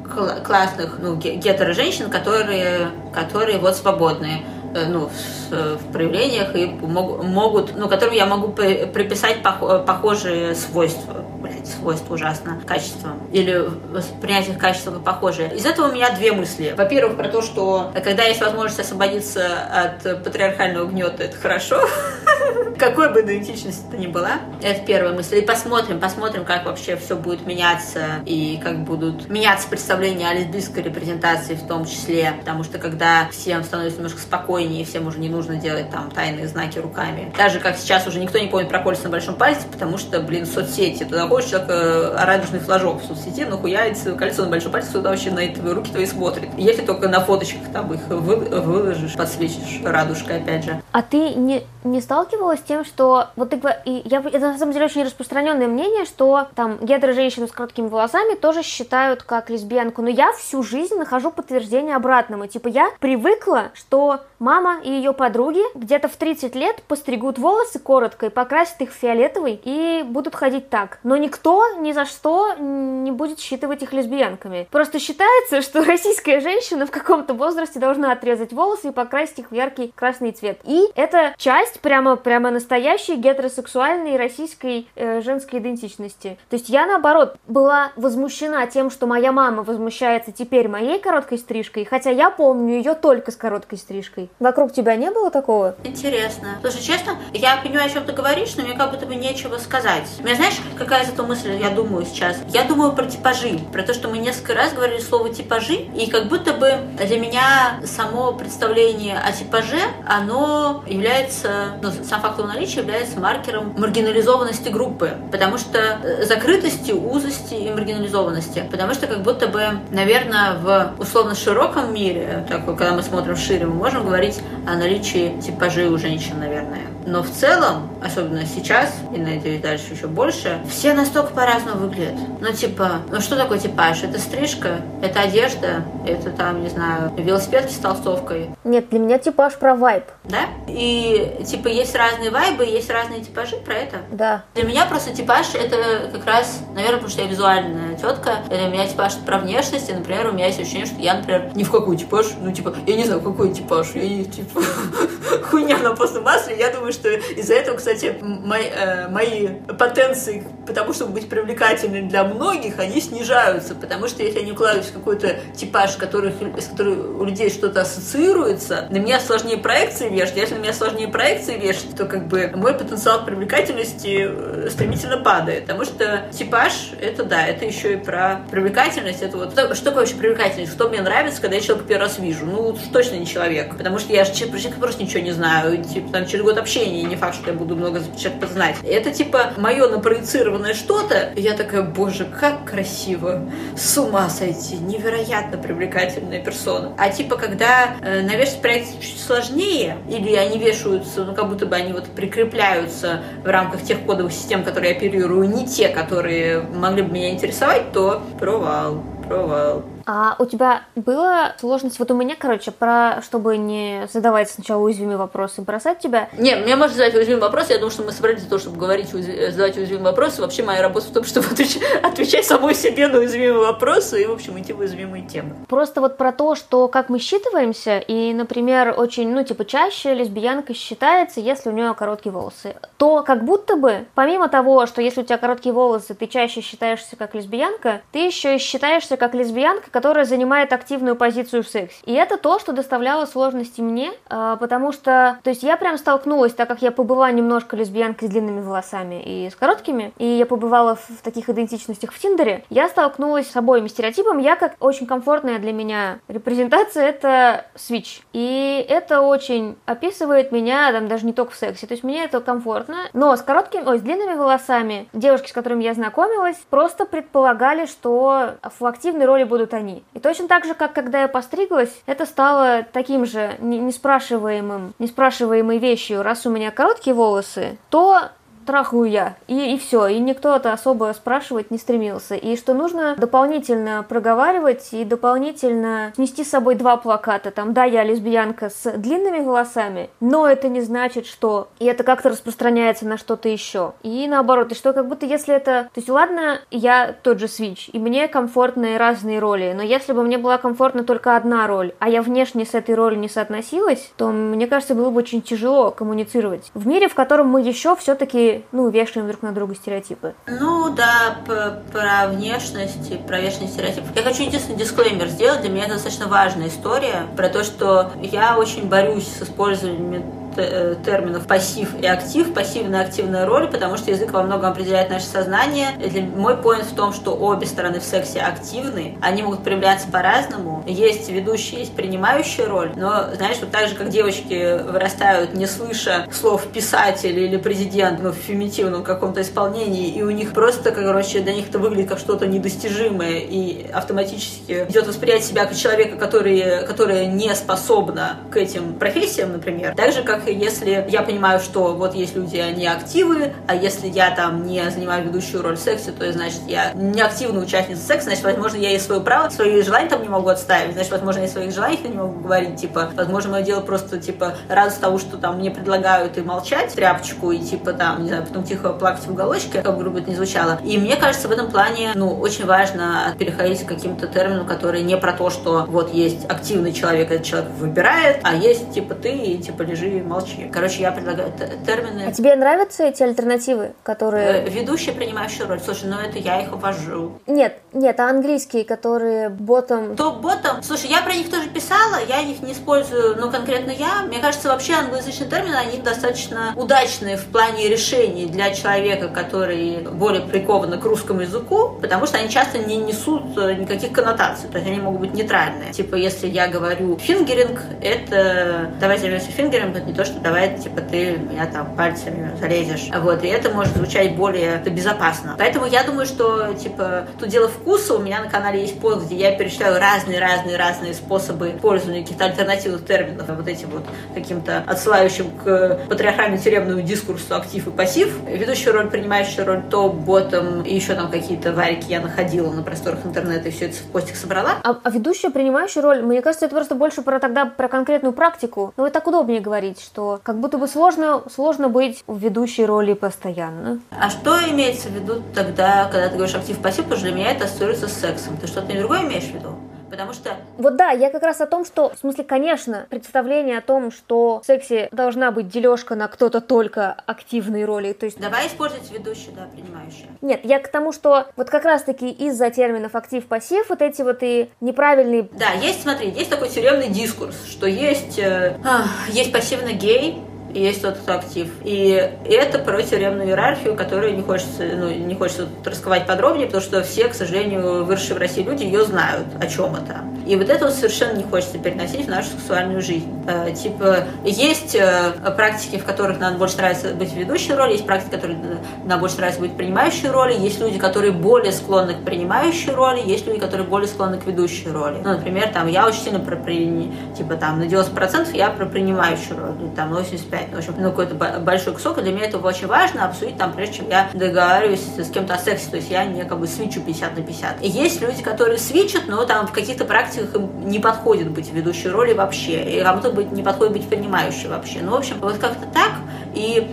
классных, ну, гетеро-женщин, которые, которые вот свободные. Э, ну, в, в проявлениях и мог, могут, ну, которым я могу приписать похожие свойства. Блять, свойства ужасно. Качество. Или воспринять их качества похожие. Из этого у меня две мысли. Во-первых, про то, что когда есть возможность освободиться от патриархального гнета, это хорошо. Какой бы идентичность это ни была. Это первая мысль. И посмотрим, посмотрим, как вообще все будет меняться и как будут меняться представления о лесбийской репрезентации в том числе. Потому что когда всем становится немножко спокойнее, всем уже не нужно делать там тайные знаки руками. Даже как сейчас уже никто не помнит про кольца на большом пальце, потому что, блин, соцсети. Туда ходишь, человек э, радужный флажок в соцсети, нахуяется кольцо на большом пальце, туда вообще на твои руки твои смотрит. Если только на фоточках там их вы, выложишь, подсвечишь радужкой, опять же. А ты не, не сталкивалась с тем, что вот ты, и я, это на самом деле очень распространенное мнение, что там гетеро-женщину с короткими волосами тоже считают как лесбиянку, но я всю жизнь нахожу подтверждение обратному. Типа я привыкла, что мама и ее подруги где-то в 30 лет постригут волосы коротко и покрасят их фиолетовый и будут ходить так. Но никто ни за что не будет считывать их лесбиянками. Просто считается, что российская женщина в каком-то возрасте должна отрезать волосы и покрасить их в яркий красный цвет. И это часть прямо, прямо настоящей гетеросексуальной российской э, женской идентичности. То есть я, наоборот, была возмущена тем, что моя мама возмущается теперь моей короткой стрижкой, хотя я помню ее только с короткой стрижкой. Вокруг тебя не было такого? Интересно. Слушай, честно, я понимаю, о чем ты говоришь, но мне как будто бы нечего сказать. У меня знаешь, какая зато мысль я думаю сейчас? Я думаю про типажи, про то, что мы несколько раз говорили слово типажи, и как будто бы для меня само представление о типаже, оно является, ну, сам факт его наличия является маркером маргинализованности группы, потому что э, закрытости, узости и маргинализованности, потому что как будто бы, наверное, в условно широком мире, так, когда мы смотрим шире, мы можем говорить о наличии типажей у женщин, наверное. Но в целом, особенно сейчас, и надеюсь дальше еще больше, все настолько по-разному выглядят. Ну, типа, ну что такое типаж? Это стрижка, это одежда, это там, не знаю, велосипедки с толстовкой. Нет, для меня типаж про вайб. Да? И, типа, есть разные вайбы, есть разные типажи про это? Да. Для меня просто типаж это как раз, наверное, потому что я визуальная тетка, для меня типаж про внешность, и, например, у меня есть ощущение, что я, например, ни в какой типаж, ну, типа, я не знаю, какой типаж, я не, типа, хуйня на постном масле, я думаю, что из-за этого, кстати, мои, э, мои потенции, потому чтобы быть привлекательной для многих, они снижаются, потому что если я не укладываюсь в какой-то типаж, который, с которым у людей что-то ассоциируется, на меня сложнее проекции вешать, если на меня сложнее проекции вешать, то как бы мой потенциал привлекательности э, стремительно падает, потому что типаж, это да, это еще и про привлекательность, это вот, что такое вообще привлекательность, что мне нравится, когда я человека первый раз вижу, ну, точно не человек, потому что я же про человека просто ничего не знаю, типа, там, через год общения не факт, что я буду много человек познать. Это, типа, мое напроецированное что-то, я такая, боже, как красиво, с ума сойти, невероятно привлекательная персона. А, типа, когда э, навешать проект чуть сложнее, или они вешаются, ну, как будто бы они вот прикрепляются в рамках тех кодовых систем, которые я оперирую, не те, которые могли бы меня интересовать, то провал, провал. А у тебя была сложность? Вот у меня, короче, про чтобы не задавать сначала уязвимые вопросы, бросать тебя. Не, мне можно задать уязвимые вопросы. Я думаю, что мы собрались для того, чтобы говорить, задавать уязвимые вопросы. Вообще моя работа в том, чтобы отвечать, отвечать самой себе на уязвимые вопросы и, в общем, идти в уязвимые темы. Просто вот про то, что как мы считываемся, и, например, очень, ну, типа, чаще лесбиянка считается, если у нее короткие волосы, то как будто бы, помимо того, что если у тебя короткие волосы, ты чаще считаешься как лесбиянка, ты еще и считаешься как лесбиянка, которая занимает активную позицию в сексе. И это то, что доставляло сложности мне, а, потому что, то есть я прям столкнулась, так как я побыла немножко лесбиянкой с длинными волосами и с короткими, и я побывала в таких идентичностях в Тиндере, я столкнулась с обоими стереотипами. Я как очень комфортная для меня репрезентация это свич. И это очень описывает меня, там, даже не только в сексе. То есть мне это комфортно. Но с короткими, ой, с длинными волосами девушки, с которыми я знакомилась, просто предполагали, что в активной роли будут они они. И точно так же, как когда я постриглась, это стало таким же неспрашиваемым, неспрашиваемой вещью. Раз у меня короткие волосы, то трахаю я. И, и все. И никто это особо спрашивать не стремился. И что нужно дополнительно проговаривать и дополнительно снести с собой два плаката. Там, да, я лесбиянка с длинными волосами, но это не значит, что... И это как-то распространяется на что-то еще. И наоборот, и что как будто если это... То есть, ладно, я тот же свич, и мне комфортны разные роли, но если бы мне была комфортна только одна роль, а я внешне с этой ролью не соотносилась, то, мне кажется, было бы очень тяжело коммуницировать. В мире, в котором мы еще все-таки ну, вешаем друг на друга стереотипы. Ну, да, про внешность про внешний стереотип. Я хочу единственный дисклеймер сделать. Для меня это достаточно важная история про то, что я очень борюсь с использованием терминов пассив и актив, пассивная и активная роль, потому что язык во многом определяет наше сознание. И мой поинт в том, что обе стороны в сексе активны, они могут проявляться по-разному. Есть ведущая, есть принимающая роль, но, знаешь, вот так же, как девочки вырастают, не слыша слов писатель или президент, ну, в феминитивном каком-то исполнении, и у них просто, короче, для них это выглядит как что-то недостижимое, и автоматически идет восприятие себя как человека, который, которая не способна к этим профессиям, например. Так же, как если я понимаю, что вот есть люди, они активы, а если я там не занимаю ведущую роль в сексе, то значит я не активная участница секса, значит, возможно, я и свое право, свои желания там не могу отставить, значит, возможно, я своих желаниях не могу говорить, типа, возможно, мое дело просто, типа, радость того, что там мне предлагают и молчать, тряпочку, и, типа, там, не знаю, потом тихо плакать в уголочке, как грубо это не звучало. И мне кажется, в этом плане, ну, очень важно переходить к каким-то терминам, которые не про то, что вот есть активный человек, этот человек выбирает, а есть, типа, ты, и, типа, лежи и молчи. Короче, я предлагаю термины. А тебе нравятся эти альтернативы, которые... Э, ведущая, принимающая роль. Слушай, ну это я их ввожу. Нет, нет, а английские, которые ботом... То ботом. Слушай, я про них тоже писала, я их не использую, ну, конкретно я. Мне кажется, вообще англоязычные термины, они достаточно удачные в плане решений для человека, который более прикован к русскому языку, потому что они часто не несут э, никаких коннотаций, то есть они могут быть нейтральные. Типа, если я говорю фингеринг, это давай займемся фингеринг, это не то, что давай, типа, ты меня там пальцами залезешь. Вот, и это может звучать более безопасно. Поэтому я думаю, что, типа, тут дело вкуса. У меня на канале есть пост, где я перечисляю разные-разные-разные способы использования каких-то альтернативных терминов, вот этим вот каким-то отсылающим к патриархально-тюремному дискурсу актив и пассив. Ведущая роль, принимающая роль, то ботом и еще там какие-то варики я находила на просторах интернета и все это в постик собрала. А, а ведущая, принимающая роль, мне кажется, это просто больше про тогда про конкретную практику. Но это так удобнее говорить, что как будто бы сложно, сложно быть в ведущей роли постоянно. А что имеется в виду тогда, когда ты говоришь актив-пассив, потому что для меня это ассоциируется с сексом. Ты что-то другое имеешь в виду? Потому что... Вот да, я как раз о том, что, в смысле, конечно, представление о том, что в сексе должна быть дележка на кто-то только активной роли, то есть... Давай использовать ведущую, да, принимающую. Нет, я к тому, что вот как раз-таки из-за терминов актив-пассив вот эти вот и неправильные... Да, есть, смотри, есть такой тюремный дискурс, что есть, э, есть пассивно гей, есть тот, кто актив. И это про тюремную иерархию, которую не хочется, ну, не хочется раскрывать подробнее, потому что все, к сожалению, выросшие в России люди ее знают, о чем это. И вот это вот совершенно не хочется переносить в нашу сексуальную жизнь. Э, типа, есть э, практики, в которых нам больше нравится быть ведущей роли, есть практики, которые нам больше нравится быть принимающей роли, есть люди, которые более склонны к принимающей роли, есть люди, которые более склонны к ведущей роли. Ну, например, там, я очень сильно про, при, типа, там, на 90% я про принимающую роль, там, 85 в общем, ну, какой-то большой кусок, и для меня это очень важно обсудить там, прежде чем я договариваюсь с кем-то о сексе, то есть я не как бы свечу 50 на 50. И есть люди, которые свечат, но там в каких-то практиках им не подходит быть ведущей роли вообще, и кому-то быть, не подходит быть принимающей вообще. Ну, в общем, вот как-то так, и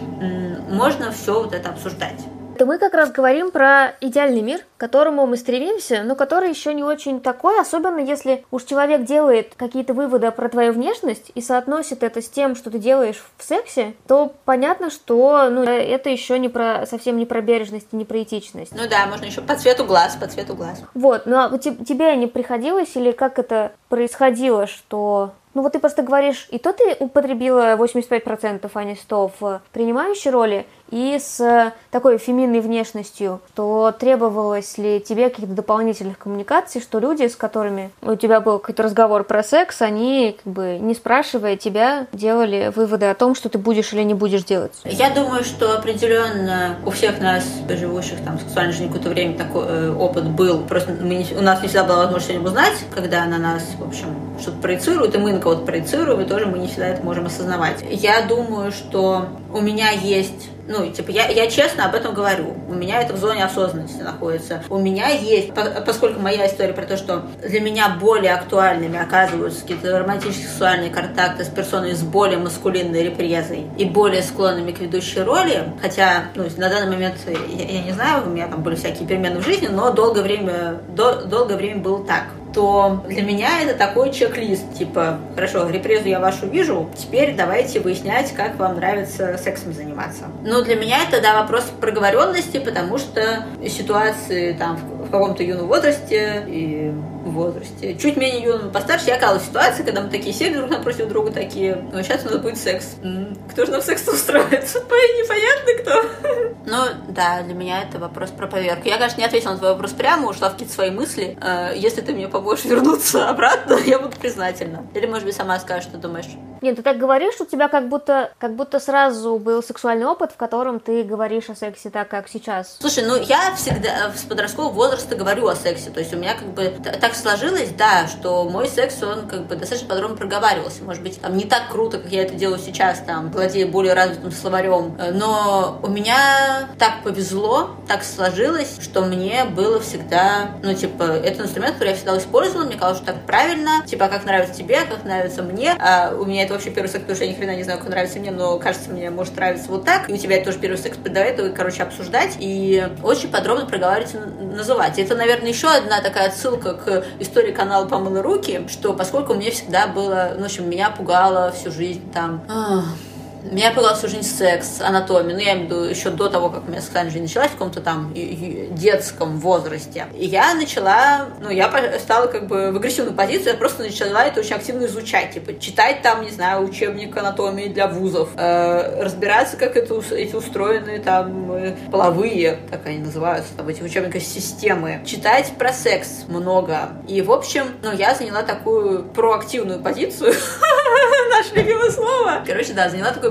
можно все вот это обсуждать то мы как раз говорим про идеальный мир, к которому мы стремимся, но который еще не очень такой, особенно если уж человек делает какие-то выводы про твою внешность и соотносит это с тем, что ты делаешь в сексе, то понятно, что ну, это еще не про совсем не про бережность и не про этичность. Ну да, можно еще по цвету глаз, по цвету глаз. Вот, ну а тебе не приходилось или как это происходило, что ну вот ты просто говоришь, и то ты употребила 85%, а не 100% в принимающей роли, и с такой феминной внешностью, то требовалось ли тебе каких-то дополнительных коммуникаций, что люди, с которыми у тебя был какой-то разговор про секс, они, как бы, не спрашивая тебя, делали выводы о том, что ты будешь или не будешь делать? Я думаю, что определенно у всех нас, живущих там в сексуальной жизни какое-то время, такой э, опыт был. Просто мы не, у нас не всегда была возможность что-нибудь узнать, когда на нас, в общем, что-то проецируют, и мы на кого-то проецируем, и тоже мы не всегда это можем осознавать. Я думаю, что у меня есть ну, типа, я, я честно об этом говорю. У меня это в зоне осознанности находится. У меня есть, поскольку моя история про то, что для меня более актуальными оказываются какие-то романтические сексуальные контакты с персоной с более маскулинной репрезой и более склонными к ведущей роли, хотя, ну, на данный момент, я, я не знаю, у меня там были всякие перемены в жизни, но долгое время, до, долгое время было так то для меня это такой чек-лист, типа, хорошо, репрезу я вашу вижу, теперь давайте выяснять, как вам нравится сексом заниматься. Но для меня это, да, вопрос проговоренности, потому что ситуации там в каком-то юном возрасте и возрасте. Чуть менее юным, постарше я оказалась в ситуации, когда мы такие сели друг напротив друга, такие, ну, сейчас у нас будет секс. Кто же нам секс устроит? Непонятно кто. Ну, да, для меня это вопрос про поверку. Я, конечно, не ответила на твой вопрос прямо, ушла в какие-то свои мысли. Э, если ты мне поможешь вернуться обратно, я буду признательна. Или, может быть, сама скажешь, что думаешь. Нет, ты так говоришь, у тебя как будто, как будто сразу был сексуальный опыт, в котором ты говоришь о сексе так, как сейчас. Слушай, ну я всегда с подросткового возраста говорю о сексе. То есть у меня как бы так сложилось, да, что мой секс, он как бы достаточно подробно проговаривался. Может быть, там не так круто, как я это делаю сейчас, там, владея более развитым словарем. Но у меня так повезло, так сложилось, что мне было всегда, ну, типа, это инструмент, который я всегда использовала, мне казалось, что так правильно, типа, как нравится тебе, как нравится мне. А у меня это вообще первый секс, потому что я ни хрена не знаю, как нравится мне, но кажется, мне может нравиться вот так. И у тебя это тоже первый секс, до этого, короче, обсуждать и очень подробно проговаривать называть. Это, наверное, еще одна такая отсылка к истории канала «Помыла руки», что поскольку мне всегда было, ну, в общем, меня пугало всю жизнь там... Меня пугал всю жизнь секс, анатомия. Ну, я имею в виду еще до того, как у меня сексуальная жизнь началась в каком-то там детском возрасте. И я начала, ну, я стала как бы в агрессивную позицию, я просто начала это очень активно изучать. Типа, читать там, не знаю, учебник анатомии для вузов, э, разбираться, как это, эти устроены там э, половые, как они называются, там, эти учебники системы. Читать про секс много. И, в общем, ну, я заняла такую проактивную позицию, наше любимое слово. Короче, да, заняла такую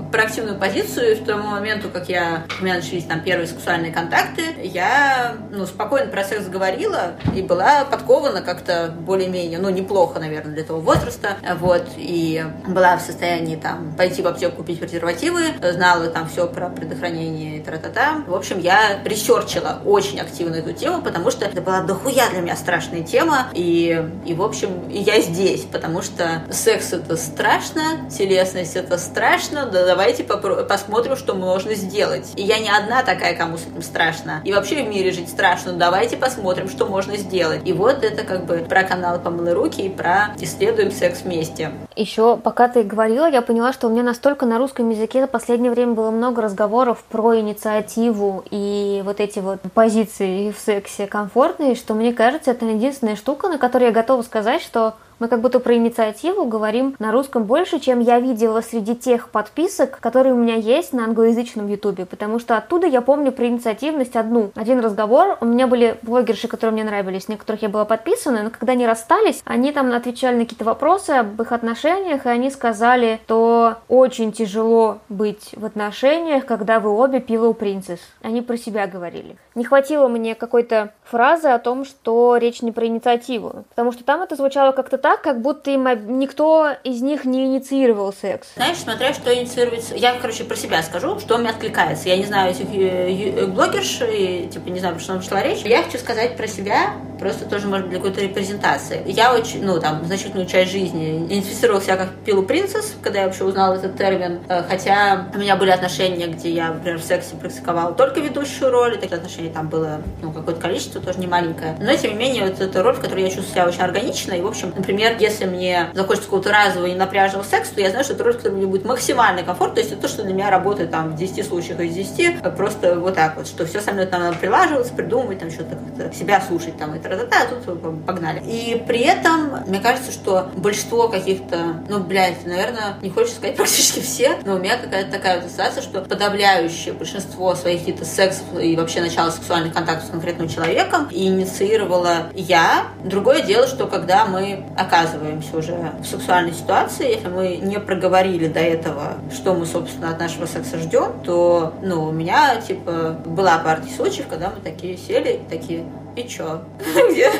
проактивную позицию, и в тому моменту, как я, у меня начались там первые сексуальные контакты, я, ну, спокойно про секс говорила и была подкована как-то более-менее, ну, неплохо, наверное, для того возраста, вот, и была в состоянии там пойти в аптеку купить презервативы, знала там все про предохранение и тра-та-та. В общем, я ресерчила очень активно эту тему, потому что это была дохуя для меня страшная тема, и, и в общем, я здесь, потому что секс это страшно, телесность это страшно, да давайте посмотрим, что можно сделать. И я не одна такая, кому с этим страшно. И вообще в мире жить страшно, давайте посмотрим, что можно сделать. И вот это как бы про канал «Помылы руки» и про «Исследуем секс вместе». Еще пока ты говорила, я поняла, что у меня настолько на русском языке за последнее время было много разговоров про инициативу и вот эти вот позиции в сексе комфортные, что мне кажется, это единственная штука, на которой я готова сказать, что мы как будто про инициативу говорим на русском больше, чем я видела среди тех подписок, которые у меня есть на англоязычном ютубе, потому что оттуда я помню про инициативность одну. Один разговор, у меня были блогерши, которые мне нравились, на которых я была подписана, но когда они расстались, они там отвечали на какие-то вопросы об их отношениях, и они сказали, что очень тяжело быть в отношениях, когда вы обе пилоу принцесс. Они про себя говорили. Не хватило мне какой-то фразы о том, что речь не про инициативу, потому что там это звучало как-то так, так, как будто им никто из них не инициировал секс. Знаешь, смотря что инициируется... Я, короче, про себя скажу, что мне откликается. Я не знаю этих э, блогерш, и, типа, не знаю, про что шла речь. Я хочу сказать про себя, просто тоже, может быть, для какой-то репрезентации. Я очень, ну, там, значительную часть жизни идентифицировала себя как пилу принцесс, когда я вообще узнала этот термин, э, хотя у меня были отношения, где я, например, в сексе практиковала только ведущую роль, и таких отношений там было, ну, какое-то количество, тоже не маленькое. Но, тем не менее, вот эта роль, в которой я чувствую себя очень органично, и, в общем, например, если мне захочется какого-то разового и напряжного секса, то я знаю, что это роль, которая мне будет максимально комфортно, то есть это то, что для меня работает там в 10 случаях из 10, просто вот так вот, что все со мной там надо прилаживаться, придумывать, там что-то как-то себя слушать там и тра-та-та, а тут погнали. И при этом, мне кажется, что большинство каких-то, ну, блядь, наверное, не хочется сказать практически все, но у меня какая-то такая вот ассоциация, что подавляющее большинство своих каких-то сексов и вообще начала сексуальных контактов с конкретным человеком инициировала я. Другое дело, что когда мы оказываемся уже в сексуальной ситуации, если мы не проговорили до этого, что мы, собственно, от нашего секса ждем, то, ну, у меня, типа, была партия случаев, когда мы такие сели, такие, и чё? Где?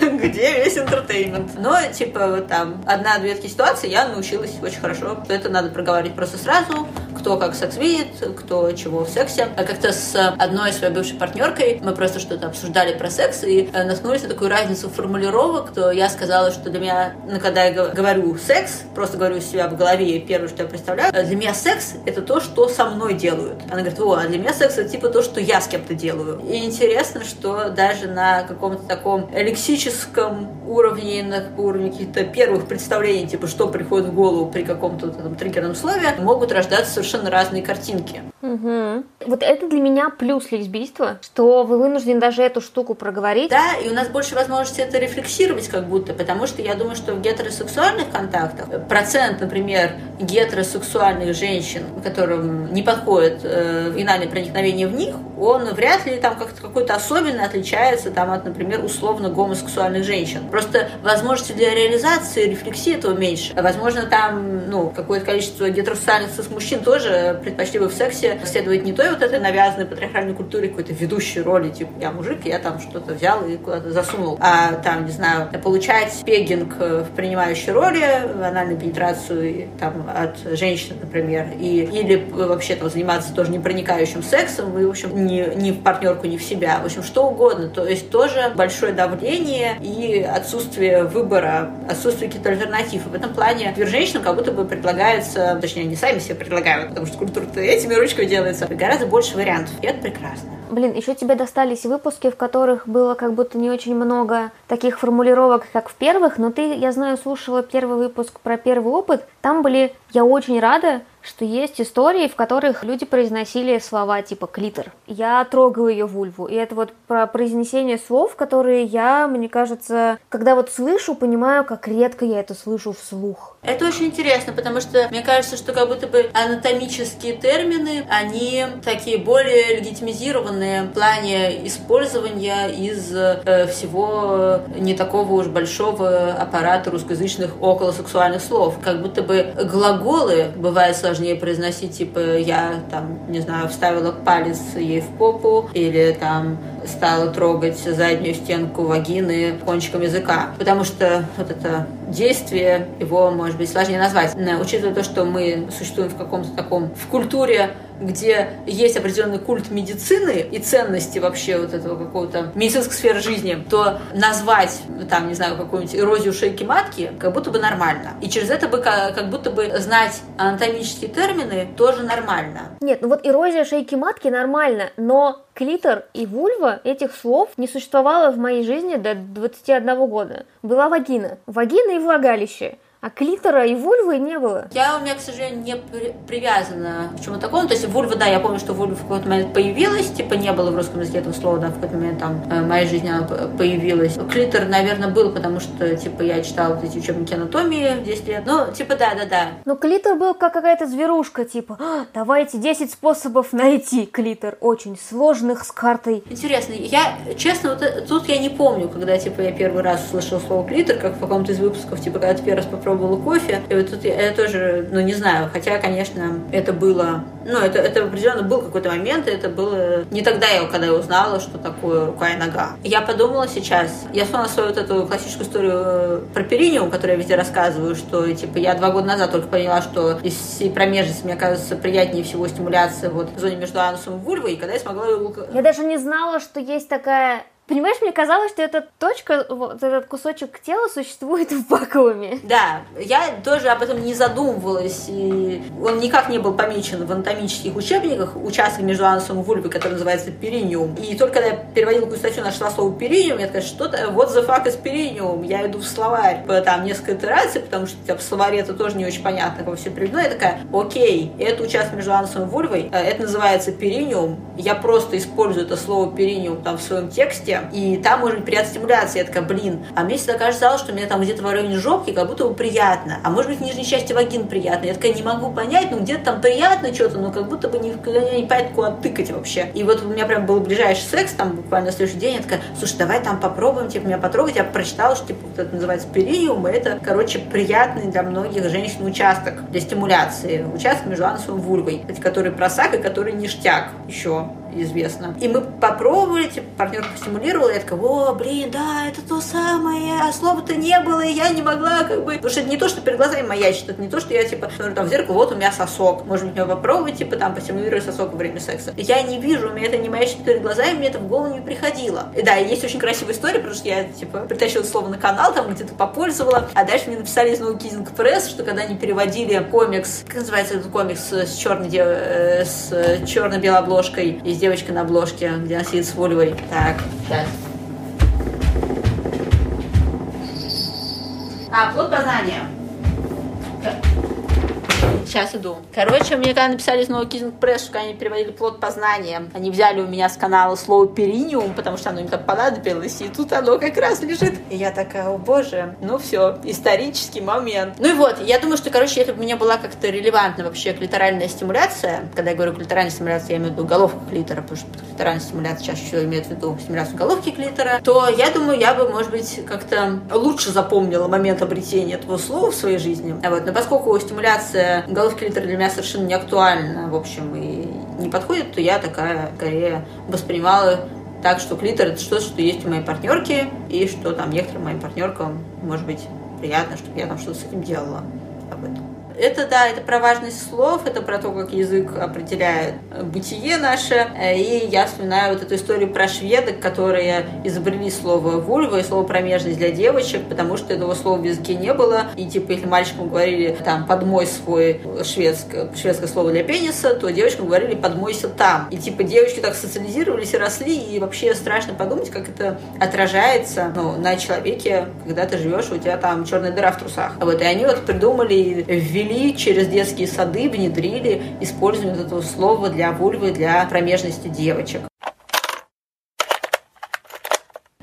Где весь интертеймент? Но, типа, вот там, одна-две такие ситуации я научилась очень хорошо, это надо проговорить просто сразу, кто как секс видит, кто чего в сексе. А как-то с одной своей бывшей партнеркой мы просто что-то обсуждали про секс и э, наткнулись на такую разницу формулировок, то я сказала, что для меня, ну, когда я говорю секс, просто говорю себя в голове, первое, что я представляю, э, для меня секс — это то, что со мной делают. Она говорит, о, а для меня секс — это типа то, что я с кем-то делаю. И интересно, что даже на каком-то таком лексическом уровне, на уровне каких-то первых представлений, типа, что приходит в голову при каком-то там триггерном слове, могут рождаться совершенно разные картинки. Угу. Вот это для меня плюс лесбийства, что вы вынуждены даже эту штуку проговорить. Да, и у нас больше возможности это рефлексировать как будто, потому что я думаю, что в гетеросексуальных контактах процент, например, гетеросексуальных женщин, которым не подходит э, вагинальное проникновение в них, он вряд ли там как-то какой-то особенно отличается там, от, например, условно гомосексуальных женщин. Просто возможности для реализации, рефлексии этого меньше. Возможно, там ну, какое-то количество гетеросексуальных мужчин тоже предпочли бы в сексе следовать не той вот этой навязанной патриархальной культуре какой-то ведущей роли, типа я мужик, я там что-то взял и куда-то засунул, а там, не знаю, получать пегинг в принимающей роли, анальную пенетрацию там, от женщины, например, и, или вообще там заниматься тоже непроникающим сексом, и, в общем, ни, ни в партнерку, ни в себя, в общем, что угодно. То есть тоже большое давление и отсутствие выбора, отсутствие каких-то альтернатив. И в этом плане женщинам как будто бы предлагается, точнее, они сами себе предлагают, потому что культура-то этими ручками делается, гораздо больше вариантов. И это прекрасно. Блин, еще тебе достались выпуски, в которых было как будто не очень много таких формулировок, как в первых, но ты, я знаю, слушала первый выпуск про первый опыт. Там были «я очень рада», что есть истории, в которых люди произносили слова типа «клитор». Я трогаю ее вульву. И это вот про произнесение слов, которые я, мне кажется, когда вот слышу, понимаю, как редко я это слышу вслух. Это очень интересно, потому что мне кажется, что как будто бы анатомические термины, они такие более легитимизированные в плане использования из э, всего не такого уж большого аппарата русскоязычных околосексуальных слов. Как будто бы глаголы бывают сложнее произносить, типа, я там, не знаю, вставила палец ей в попу, или там стала трогать заднюю стенку вагины кончиком языка. Потому что вот это действие, его, может быть, сложнее назвать. Учитывая то, что мы существуем в каком-то таком, в культуре где есть определенный культ медицины и ценности вообще вот этого какого-то медицинской сферы жизни, то назвать, там, не знаю, какую-нибудь эрозию шейки матки как будто бы нормально. И через это бы как будто бы знать анатомические термины тоже нормально. Нет, ну вот эрозия шейки матки нормально, но клитор и вульва этих слов не существовало в моей жизни до 21 года. Была вагина. Вагина и влагалище а клитора и вульвы не было. Я у меня, к сожалению, не при- привязана к чему такому. То есть вульва, да, я помню, что вульва в какой-то момент появилась, типа не было в русском языке этого слова, да, в какой-то момент там э, в моей жизни она появилась. Клитор, наверное, был, потому что, типа, я читала вот эти учебники анатомии в 10 лет. Ну, типа, да-да-да. Ну, клитор был как какая-то зверушка, типа, а, давайте 10 способов найти клитор, очень сложных с картой. Интересно, я, честно, вот э, тут я не помню, когда, типа, я первый раз услышала слово клитор, как в каком-то из выпусков, типа, когда ты первый раз попробовала пробовала кофе. И вот тут я, я тоже, ну, не знаю, хотя, конечно, это было, ну, это, это определенно был какой-то момент, это было не тогда я, когда я узнала, что такое рука и нога. Я подумала сейчас, я вспомнила свою вот эту классическую историю э, про периниум, которую я везде рассказываю, что, типа, я два года назад только поняла, что из всей промежности мне кажется приятнее всего стимуляция вот в зоне между анусом и вульвой, и когда я смогла... Я даже не знала, что есть такая Понимаешь, мне казалось, что эта точка, вот этот кусочек тела существует в вакууме. Да, я тоже об этом не задумывалась, и он никак не был помечен в анатомических учебниках, участок между анусом и вульвой, который называется периниум. И только когда я переводила какую статью, нашла слово периниум, я такая, что-то, вот the fuck is периниум? Я иду в словарь, там несколько итераций, потому что в словаре это тоже не очень понятно, как все переведено. Я такая, окей, это участок между анусом и вульвой, э, это называется периниум, я просто использую это слово периниум там в своем тексте, и там может быть приятная стимуляция. Я такая, блин, а мне всегда казалось, что мне там где-то в районе жопки как будто бы приятно, а может быть в нижней части вагин приятно. Я такая, не могу понять, ну где-то там приятно что-то, но как будто бы никогда не понять, куда тыкать вообще. И вот у меня прям был ближайший секс, там буквально на следующий день, я такая, слушай, давай там попробуем, типа, меня потрогать. Я прочитала, что, типа, вот это называется периум, и это, короче, приятный для многих женщин участок для стимуляции. Участок между анусом и вульвой, который просак и который ништяк еще известно. И мы попробовали, типа, партнер постимулировал, я такая, о, блин, да, это то самое, а слова-то не было, и я не могла, как бы, потому что это не то, что перед глазами маячит, это не то, что я, типа, смотрю там в зеркало, вот у меня сосок, может быть, мне попробовать, типа, там, постимулировать сосок во время секса. Я не вижу, у меня это не маячит перед глазами, мне это в голову не приходило. И да, есть очень красивая история, потому что я, типа, притащила слово на канал, там где-то попользовала, а дальше мне написали из Kissing Press, что когда они переводили комикс, как называется этот комикс с черной, э, с черно-белой обложкой, и девочка на обложке, где она сидит с Вольвой. Так, сейчас. А, плод познания. Сейчас иду. Короче, мне когда написали нового Kissing Press, что они переводили плод познания, они взяли у меня с канала слово периниум, потому что оно им так понадобилось, и тут оно как раз лежит. И я такая, о боже, ну все, исторический момент. Ну и вот, я думаю, что, короче, если бы мне была как-то релевантна вообще клиторальная стимуляция, когда я говорю клиторальная стимуляция, я имею в виду головку клитора, потому что клиторальная стимуляция чаще всего имеет в виду стимуляцию головки клитора, то я думаю, я бы, может быть, как-то лучше запомнила момент обретения этого слова в своей жизни. А вот. Но поскольку стимуляция головки клитора для меня совершенно не актуальна, в общем, и не подходит, то я такая, скорее, воспринимала так, что клитор это что-то, что есть у моей партнерки, и что там некоторым моим партнеркам, может быть, приятно, чтобы я там что-то с этим делала об этом. Это, да, это про важность слов, это про то, как язык определяет бытие наше. И я вспоминаю вот эту историю про шведок, которые изобрели слово вульва и слово промежность для девочек, потому что этого слова в языке не было. И типа, если мальчикам говорили там подмой свой шведское, шведское слово для пениса, то девочкам говорили подмойся там. И типа девочки так социализировались и росли, и вообще страшно подумать, как это отражается ну, на человеке, когда ты живешь, у тебя там черная дыра в трусах. Вот, и они вот придумали, ввели ввели через детские сады, внедрили использование этого слова для вульвы, для промежности девочек.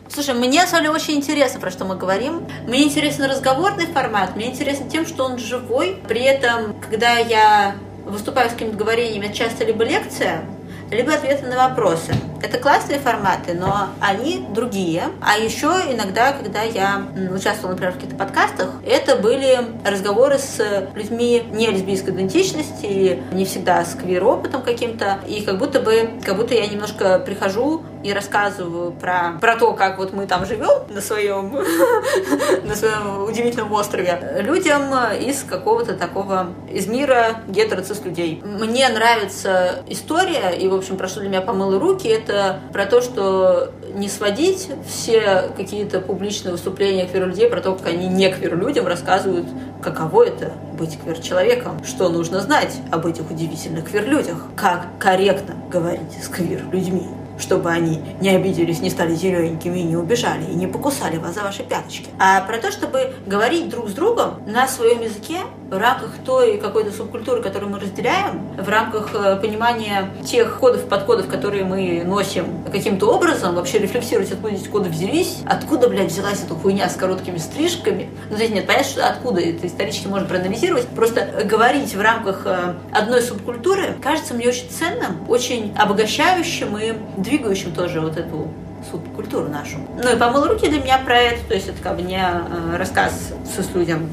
Слушай, мне, Соля, очень интересно, про что мы говорим. Мне интересен разговорный формат, мне интересно тем, что он живой. При этом, когда я выступаю с какими-то говорениями, это часто либо лекция, либо ответы на вопросы. Это классные форматы, но они другие. А еще иногда, когда я участвовала, например, в каких-то подкастах, это были разговоры с людьми не лесбийской идентичности не всегда с квир-опытом каким-то. И как будто бы, как будто я немножко прихожу и рассказываю про, про то, как вот мы там живем на своем, на своем удивительном острове людям из какого-то такого, из мира гетероцис людей. Мне нравится история, и, в общем, про что для меня помыло руки, это про то, что не сводить все какие-то публичные выступления квир-людей про то, как они не квир-людям рассказывают, каково это быть квир-человеком, что нужно знать об этих удивительных квир-людях, как корректно говорить с квир-людьми чтобы они не обиделись, не стали зелененькими и не убежали, и не покусали вас за ваши пяточки. А про то, чтобы говорить друг с другом на своем языке в рамках той какой-то субкультуры, которую мы разделяем, в рамках э, понимания тех кодов, подкодов, которые мы носим каким-то образом, вообще рефлексировать, откуда эти коды взялись, откуда, блядь, взялась эта хуйня с короткими стрижками. Ну, здесь нет, понятно, что откуда это исторически можно проанализировать. Просто говорить в рамках э, одной субкультуры кажется мне очень ценным, очень обогащающим и двигающим тоже вот эту субкультуру нашу. Ну и помыл руки для меня про это, то есть это как бы не э, рассказ с людям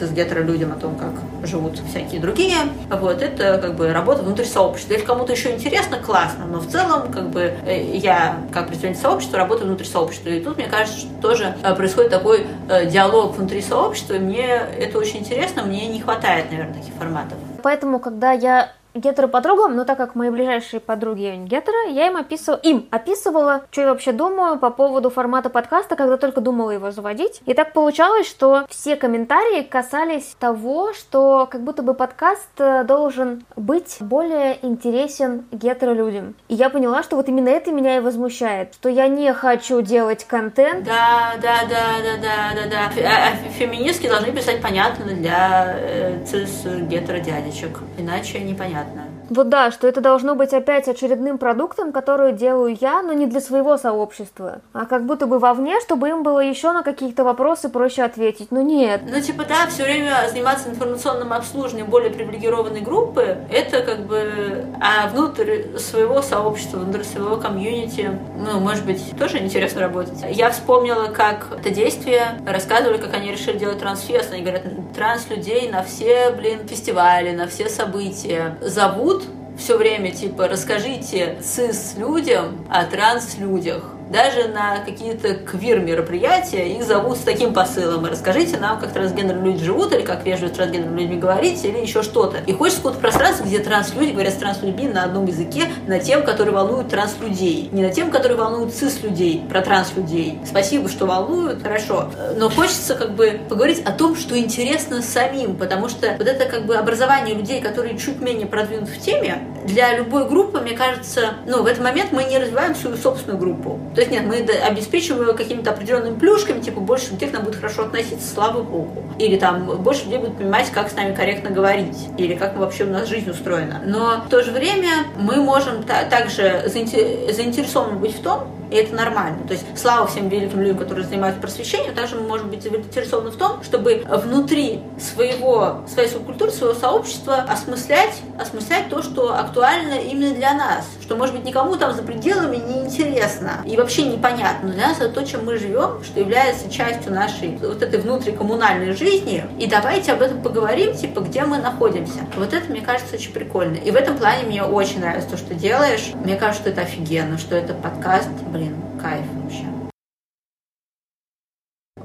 с гетеро-людям о том, как живут всякие другие. Вот, это как бы работа внутри сообщества. Если кому-то еще интересно, классно, но в целом как бы э, я, как представитель сообщества, работаю внутри сообщества. И тут, мне кажется, что тоже э, происходит такой диалог внутри сообщества, мне это очень интересно, мне не хватает, наверное, таких форматов. Поэтому, когда я гетеро-подругам, но так как мои ближайшие подруги гетеро, я им описывала, им описывала, что я вообще думаю по поводу формата подкаста, когда только думала его заводить. И так получалось, что все комментарии касались того, что как будто бы подкаст э, должен быть более интересен гетеро-людям. И я поняла, что вот именно это меня и возмущает, что я не хочу делать контент. Да, да, да, да, да, да, да. А, а феминистки должны писать понятно для э, цис-гетеро-дядечек, иначе непонятно понятно. Вот да, что это должно быть опять очередным продуктом, который делаю я, но не для своего сообщества, а как будто бы вовне, чтобы им было еще на какие-то вопросы проще ответить. Но нет. Ну, типа, да, все время заниматься информационным обслуживанием более привилегированной группы, это как бы, а внутрь своего сообщества, внутрь своего комьюнити, ну, может быть, тоже интересно работать. Я вспомнила, как это действие рассказывали, как они решили делать трансфест. Они говорят, транс-людей на все, блин, фестивали, на все события зовут все время, типа, расскажите цис-людям о транс-людях даже на какие-то квир-мероприятия их зовут с таким посылом. Расскажите нам, как трансгендерные люди живут, или как вежливо с трансгендерными людьми говорить, или еще что-то. И хочется какое-то пространство, где транслюди говорят с транслюдьми на одном языке, на тем, которые волнуют транслюдей. Не на тем, которые волнуют цис-людей, про транслюдей. Спасибо, что волнуют, хорошо. Но хочется как бы поговорить о том, что интересно самим, потому что вот это как бы образование людей, которые чуть менее продвинуты в теме, для любой группы, мне кажется, ну, в этот момент мы не развиваем свою собственную группу. То есть нет, мы обеспечиваем его какими-то определенными плюшками, типа больше людей к нам будет хорошо относиться, слава богу. Или там больше людей будут понимать, как с нами корректно говорить, или как вообще у нас жизнь устроена. Но в то же время мы можем также заинтересованы быть в том, и это нормально. То есть слава всем великим людям, которые занимаются просвещением, также мы можем быть заинтересованы в том, чтобы внутри своего, своей субкультуры, своего сообщества осмыслять, осмыслять то, что актуально именно для нас, что, может быть, никому там за пределами не интересно и вообще непонятно. Но для нас это то, чем мы живем, что является частью нашей вот этой внутрикоммунальной жизни. И давайте об этом поговорим, типа, где мы находимся. Вот это, мне кажется, очень прикольно. И в этом плане мне очень нравится то, что делаешь. Мне кажется, что это офигенно, что это подкаст, блин, кайф вообще.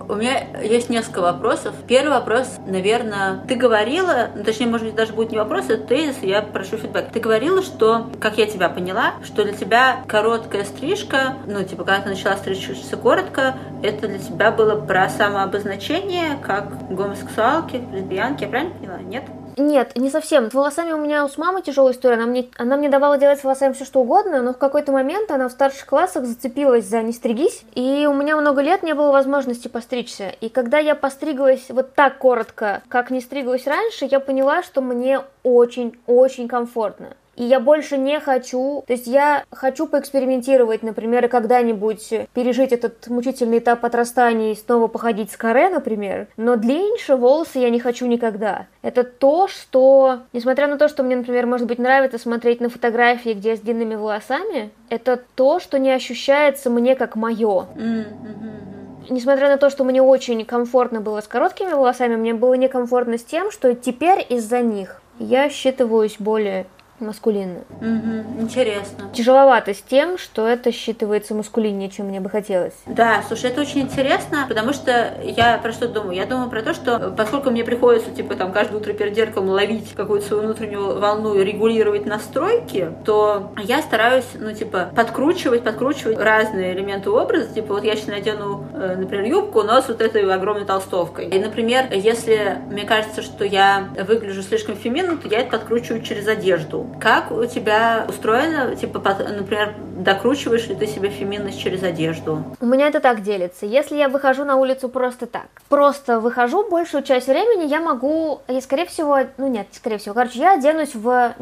У меня есть несколько вопросов. Первый вопрос, наверное, ты говорила, ну, точнее, может быть, даже будет не вопрос, это тезис, я прошу фидбэк. Ты говорила, что, как я тебя поняла, что для тебя короткая стрижка, ну, типа, когда ты начала стричься коротко, это для тебя было про самообозначение, как гомосексуалки, лесбиянки, я правильно поняла? Нет? Нет, не совсем. С волосами у меня с мамой тяжелая история. Она мне, она мне давала делать с волосами все что угодно, но в какой-то момент она в старших классах зацепилась за «не стригись», и у меня много лет не было возможности постричься. И когда я постриглась вот так коротко, как не стриглась раньше, я поняла, что мне очень-очень комфортно и я больше не хочу, то есть я хочу поэкспериментировать, например, и когда-нибудь пережить этот мучительный этап отрастания и снова походить с каре, например, но длиннее волосы я не хочу никогда. Это то, что, несмотря на то, что мне, например, может быть, нравится смотреть на фотографии, где с длинными волосами, это то, что не ощущается мне как мое. несмотря на то, что мне очень комфортно было с короткими волосами, мне было некомфортно с тем, что теперь из-за них я считываюсь более маскулинно. Угу, интересно. Тяжеловато с тем, что это считывается маскулиннее, чем мне бы хотелось. Да, слушай, это очень интересно, потому что я про что думаю? Я думаю про то, что поскольку мне приходится, типа, там, каждое утро перед зеркалом ловить какую-то свою внутреннюю волну и регулировать настройки, то я стараюсь, ну, типа, подкручивать, подкручивать разные элементы образа. Типа, вот я сейчас надену, э, например, юбку, но с вот этой огромной толстовкой. И, например, если мне кажется, что я выгляжу слишком феминно, то я это подкручиваю через одежду. Как у тебя устроено, типа, например, докручиваешь ли ты себе феминность через одежду? У меня это так делится. Если я выхожу на улицу просто так, просто выхожу большую часть времени, я могу, и скорее всего, ну нет, скорее всего, короче, я оденусь в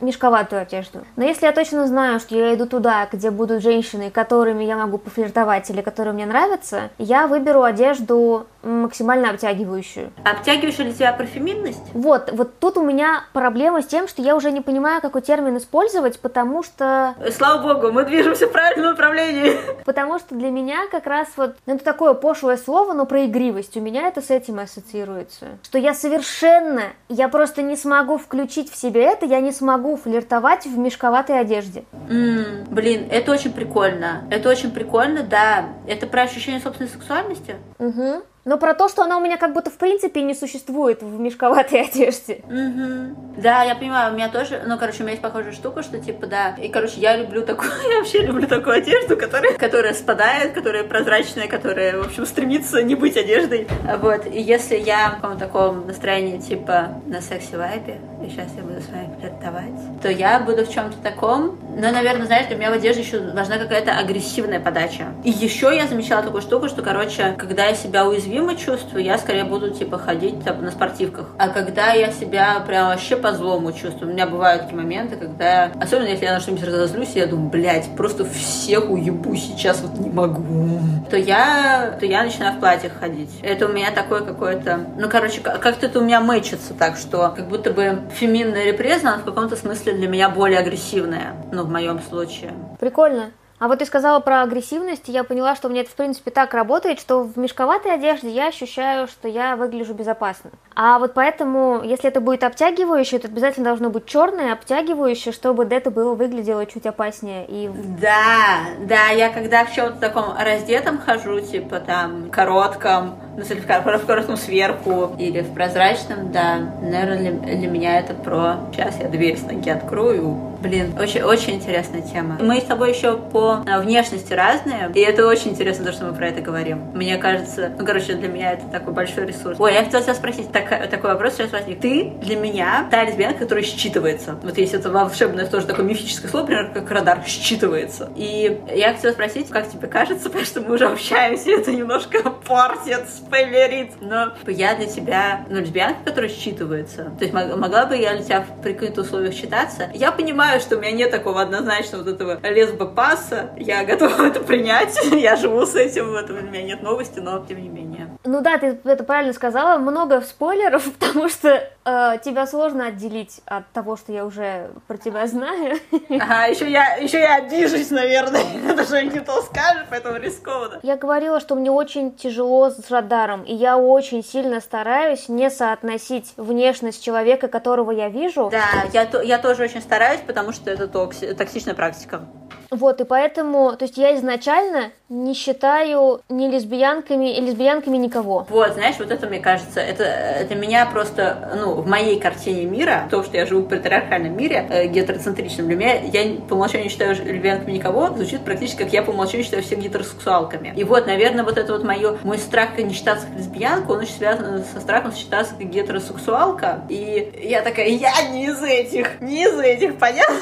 мешковатую одежду. Но если я точно знаю, что я иду туда, где будут женщины, которыми я могу пофлиртовать или которые мне нравятся, я выберу одежду максимально обтягивающую. Обтягивающую для тебя про феминность? Вот, вот тут у меня проблема с тем, что я уже не понимаю, какой термин использовать, потому что... Слава богу, мы движемся в правильном направлении. Потому что для меня как раз вот, ну, это такое пошлое слово, но про игривость. У меня это с этим ассоциируется. Что я совершенно, я просто не смогу включить в себе это, я не смогу флиртовать в мешковатой одежде. Mm, блин, это очень прикольно. Это очень прикольно, да. Это про ощущение собственной сексуальности? Угу но про то, что она у меня как будто в принципе не существует в мешковатой одежде. Угу. Да, я понимаю, у меня тоже, ну, короче, у меня есть похожая штука, что типа, да, и, короче, я люблю такую, я вообще люблю такую одежду, которая, которая спадает, которая прозрачная, которая, в общем, стремится не быть одеждой. Вот, и если я в каком-то таком настроении, типа, на секси-вайбе, и сейчас я буду с вами флиртовать, то я буду в чем-то таком, но, наверное, знаешь, для меня в одежде еще важна какая-то агрессивная подача. И еще я замечала такую штуку, что, короче, когда я себя уязвила, уязвимо чувствую, я скорее буду типа ходить там, на спортивках. А когда я себя прям вообще по злому чувствую, у меня бывают такие моменты, когда, особенно если я на что-нибудь разозлюсь, я думаю, блядь, просто всех уебу сейчас вот не могу, то я, то я начинаю в платьях ходить. Это у меня такое какое-то, ну, короче, как-то это у меня мэчится так, что как будто бы феминная репреза, она в каком-то смысле для меня более агрессивная, ну, в моем случае. Прикольно. А вот ты сказала про агрессивность, и я поняла, что у меня это, в принципе, так работает, что в мешковатой одежде я ощущаю, что я выгляжу безопасно. А вот поэтому, если это будет обтягивающее, то обязательно должно быть черное, обтягивающее, чтобы это было выглядело чуть опаснее. И... Да, да, я когда в чем-то таком раздетом хожу, типа там, коротком, Ну, в, в, красном сверху или в прозрачном, да. Наверное, для, для меня это про... Сейчас я дверь с ноги открою. Блин, очень, очень интересная тема. Мы с тобой еще по а, внешности разные, и это очень интересно, то, что мы про это говорим. Мне кажется, ну, короче, для меня это такой большой ресурс. Ой, я хотела тебя спросить, так, такой вопрос сейчас возник. Ты для меня та лесбиянка, которая считывается. Вот есть это волшебное, тоже такое мифическое слово, например, как радар, считывается. И я хотела спросить, как тебе кажется, потому что мы уже общаемся, это немножко портит, спойлерит. Но я для тебя, ну, лесбиянка, которая считывается. То есть могла бы я для тебя при каких-то условиях считаться? Я понимаю, что у меня нет такого однозначного вот этого лесбопаса. Я готова это принять. я живу с этим, в этом у меня нет новости, но тем не менее. Ну да, ты это правильно сказала. Много спойлеров, потому что э, тебя сложно отделить от того, что я уже про тебя знаю. Ага, еще я, еще я обижусь, наверное. Это же не то скажешь, поэтому рискованно. Я говорила, что мне очень тяжело с радаром, и я очень сильно стараюсь не соотносить внешность человека, которого я вижу. Да, я, я тоже очень стараюсь, потому что это токси, токсичная практика. Вот, и поэтому, то есть я изначально не считаю ни лесбиянками, и лесбиянками никого. Вот, знаешь, вот это, мне кажется, это для меня просто, ну, в моей картине мира, то, что я живу в патриархальном мире, э, гетероцентричном, для меня, я по умолчанию считаю лесбиянками никого, звучит практически как я по умолчанию считаю всех гетеросексуалками. И вот, наверное, вот это вот мое, мой страх не считаться как лесбиянка, он очень связан со страхом считаться как гетеросексуалка. И я такая, я не из этих, не из этих, понятно?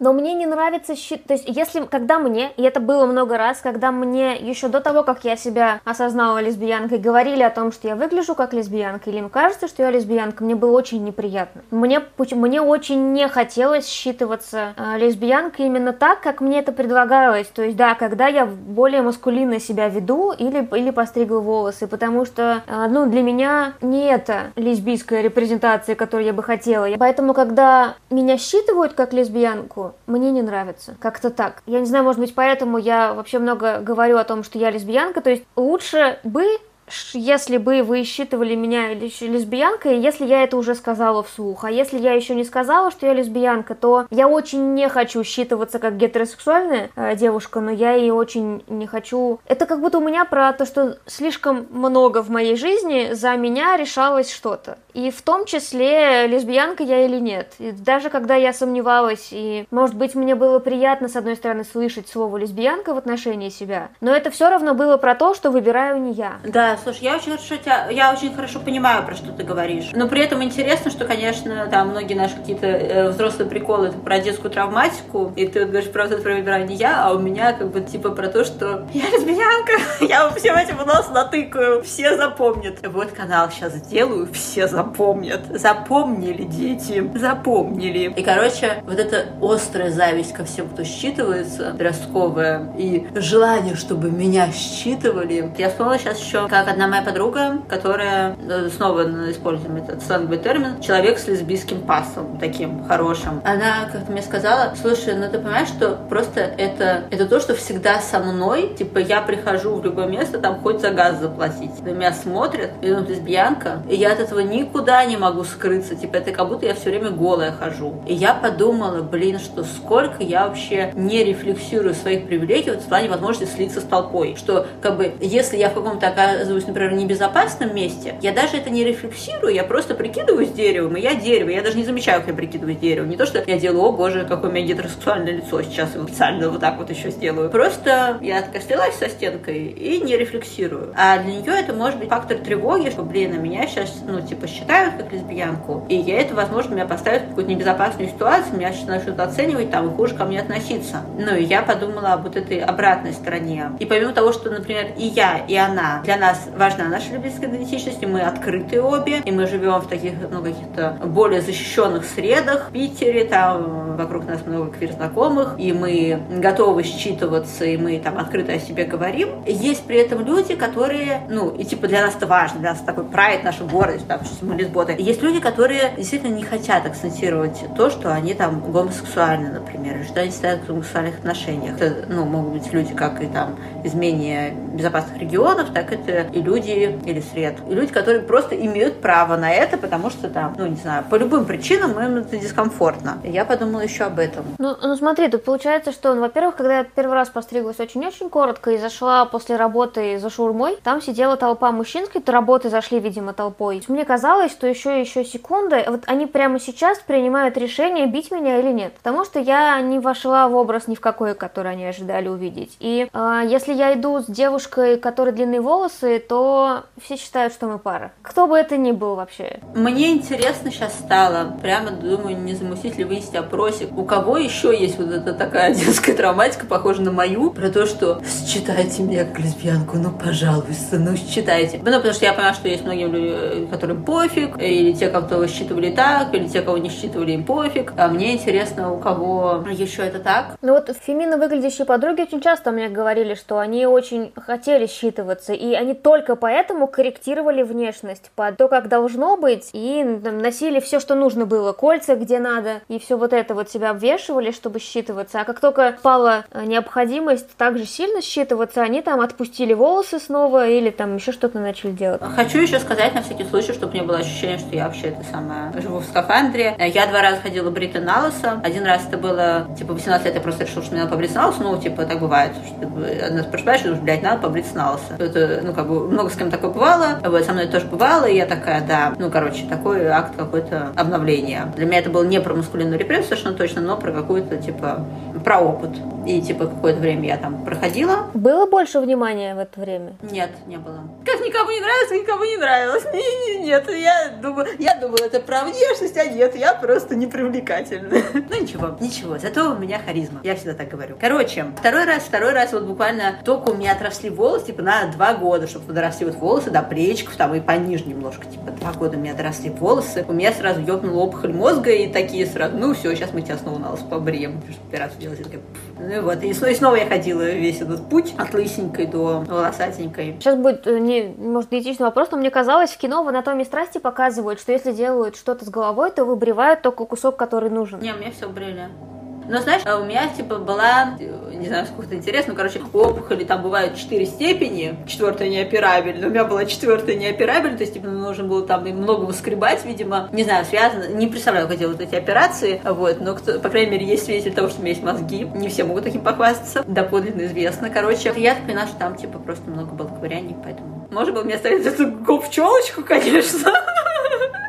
Но мне не нравится считать, то есть если, когда мне, и это было много раз, когда мне еще до того, как я себя осознала лесбиянкой, говорили о том, что я выгляжу как лесбиянка, или им кажется, что я лесбиянка, мне было очень неприятно. Мне, мне очень не хотелось считываться э, лесбиянкой именно так, как мне это предлагалось. То есть, да, когда я более маскулинно себя веду или, или постригла волосы, потому что, э, ну, для меня не это лесбийская репрезентация, которую я бы хотела. Поэтому, когда меня считывают как лесбиянку, мне не нравится. Как-то так. Я не знаю, может быть, поэтому я вообще много говорю о том, что я лесбиянка. То есть лучше бы если бы вы считывали меня лесбиянкой, если я это уже сказала вслух, а если я еще не сказала, что я лесбиянка, то я очень не хочу считываться как гетеросексуальная э, девушка, но я и очень не хочу... Это как будто у меня про то, что слишком много в моей жизни за меня решалось что-то. И в том числе, лесбиянка я или нет. И даже когда я сомневалась, и, может быть, мне было приятно, с одной стороны, слышать слово лесбиянка в отношении себя, но это все равно было про то, что выбираю не я. Да, слушай, я очень хорошо тебя, я очень хорошо понимаю, про что ты говоришь. Но при этом интересно, что, конечно, там многие наши какие-то э, взрослые приколы это про детскую травматику, и ты вот говоришь про это про выбираю не я, а у меня как бы типа про то, что я лесбиянка, я всем этим нос натыкаю, все запомнят. Вот канал сейчас сделаю, все запомнят запомнят. Запомнили дети, запомнили. И, короче, вот эта острая зависть ко всем, кто считывается, подростковая, и желание, чтобы меня считывали. Я вспомнила сейчас еще, как одна моя подруга, которая, э, снова используем этот сленговый термин, человек с лесбийским пасом, таким хорошим. Она как-то мне сказала, слушай, ну ты понимаешь, что просто это, это то, что всегда со мной, типа я прихожу в любое место, там хоть за газ заплатить. На меня смотрят, и ну, лесбиянка, и я от этого никуда никуда не могу скрыться, типа это как будто я все время голая хожу. И я подумала, блин, что сколько я вообще не рефлексирую своих привилегий вот в плане возможности слиться с толпой. Что как бы если я в каком-то оказываюсь, например, небезопасном месте, я даже это не рефлексирую, я просто прикидываюсь деревом, и я дерево, я даже не замечаю, как я прикидываюсь деревом. Не то, что я делаю, о боже, какое у меня гетеросексуальное лицо сейчас, его специально вот так вот еще сделаю. Просто я такая со стенкой и не рефлексирую. А для нее это может быть фактор тревоги, что, блин, на меня сейчас, ну, типа, считают как лесбиянку, и я это, возможно, меня поставит в какую-то небезопасную ситуацию, меня начнут оценивать там и хуже ко мне относиться. Ну, и я подумала об вот этой обратной стороне. И помимо того, что, например, и я, и она, для нас важна наша лесбийская идентичность, и мы открыты обе, и мы живем в таких, ну, каких-то более защищенных средах, в Питере, там вокруг нас много квир-знакомых, и мы готовы считываться, и мы там открыто о себе говорим. Есть при этом люди, которые, ну, и типа для нас это важно, для нас такой прайд, наша гордость, там, мы лесботы. Есть люди, которые действительно не хотят акцентировать то, что они там гомосексуальны, например, что они стоят в гомосексуальных отношениях. Это, ну, могут быть люди, как и там из менее безопасных регионов, так это и люди, или сред, и люди, которые просто имеют право на это, потому что там, ну, не знаю, по любым причинам им это дискомфортно. Я подумала еще об этом. Ну, ну смотри, тут получается, что, ну, во-первых, когда я первый раз постриглась очень-очень коротко и зашла после работы за шаурмой, там сидела толпа мужчин, с какой-то работы зашли, видимо, толпой. Мне казалось, что еще еще секунды, вот они прямо сейчас принимают решение, бить меня или нет. Потому что я не вошла в образ ни в какой, который они ожидали увидеть. И э, если я иду с девушкой, которой длинные волосы, то все считают, что мы пара. Кто бы это ни был вообще. Мне интересно сейчас стало, прямо думаю, не замутить ли выяснить опросик, у кого еще есть вот эта такая детская травматика, похожая на мою, про то, что считайте меня как лесбиянку, ну, пожалуйста, ну, считайте. Ну, потому что я поняла, что есть многие люди, которым пофиг, или те, кого считывали так, или те, кого не считывали, им пофиг. А мне интересно, у кого еще это так. Ну вот феминно выглядящие подруги очень часто мне говорили, что они очень хотели считываться, и они только поэтому корректировали внешность под то, как должно быть, и там, носили все, что нужно было, кольца где надо, и все вот это вот себя обвешивали, чтобы считываться. А как только пала э, необходимость также сильно считываться, они там отпустили волосы снова или там еще что-то начали делать. Хочу еще сказать на всякий случай, чтобы не было ощущения, что я вообще это самое живу в скафандре. Я два раза ходила бритый на лысо. Один раз это было, типа, 18 лет я просто решила, что мне надо побриться на лысо. Ну, типа, так бывает. Что одна спрашиваешь, что, блядь, надо побриться на лысо. Это, ну, как бы, много с кем такое бывало. Вот, со мной тоже бывало. И я такая, да, ну, короче, такой акт какой-то обновления. Для меня это было не про маскулинную репрессию совершенно точно, но про какую-то, типа, про опыт. И, типа, какое-то время я там проходила. Было больше внимания в это время? Нет, не было. Как никому не нравится, никому не нравилось. Не, не, нет, я думаю, я думаю, это про внешность, а нет, я просто непривлекательная. Ну ничего, ничего, зато у меня харизма. Я всегда так говорю. Короче, второй раз, второй раз вот буквально только у меня отросли волосы, типа, на два года, чтобы доросли вот волосы до плечиков, там и пониже немножко, типа, два года у меня доросли волосы. У меня сразу ёбнула опухоль мозга, и такие сразу, ну все, сейчас мы тебя снова на лос побреем. Операцию делать, я такая, ну и вот. И снова я ходила весь этот путь от лысенькой до волосатенькой. Сейчас будет э, не, может, диетичный вопрос, но мне казалось, в кино в «Анатомии страсти» показывают, что если делают что-то с головой, то выбривают только кусок, который нужен. Не, мне все брили. Но знаешь, а у меня типа была, не знаю, сколько-то интересно, ну, короче, опухоли там бывают четыре степени, четвертая неоперабельная, у меня была четвертая неоперабельная, то есть типа нужно было там много выскребать, видимо, не знаю, связано, не представляю, как делают эти операции, вот, но кто, по крайней мере есть свидетель того, что у меня есть мозги, не все могут таким похвастаться, доподлинно известно, короче, я так поняла, что там типа просто много было ковыряний, поэтому можно было мне оставить эту гоп-челочку, конечно,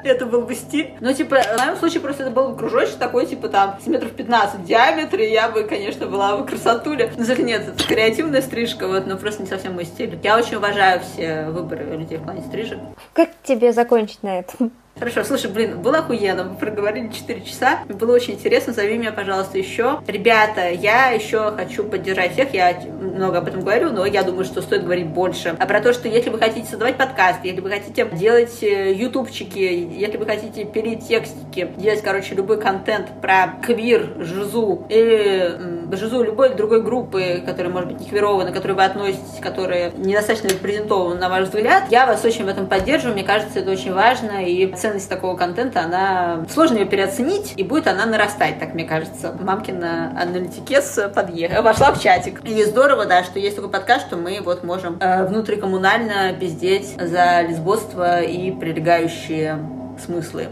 это был бы стиль. Но, типа, в моем случае просто это был кружочек такой, типа, там, с метров 15 в диаметре, я бы, конечно, была бы красотуле. Но, кстати, нет, это креативная стрижка, вот, но просто не совсем мой стиль. Я очень уважаю все выборы людей в плане стрижек. Как тебе закончить на этом? Хорошо, слушай, блин, было охуенно, мы проговорили 4 часа, было очень интересно, зови меня, пожалуйста, еще. Ребята, я еще хочу поддержать всех, я много об этом говорю, но я думаю, что стоит говорить больше. А про то, что если вы хотите создавать подкаст, если вы хотите делать э, ютубчики, если вы хотите пилить текстики, делать, короче, любой контент про квир, жизу или жизу любой другой группы, которая может быть не квирована, к которой вы относитесь, которая недостаточно репрезентована, на ваш взгляд, я вас очень в этом поддерживаю, мне кажется, это очень важно, и ценность такого контента, она сложно ее переоценить, и будет она нарастать, так мне кажется. Мамкина аналитикес подъехала, вошла в чатик. И здорово, да, что есть такой подкаст, что мы вот можем э, внутрикоммунально пиздеть за лесбоство и прилегающие смыслы.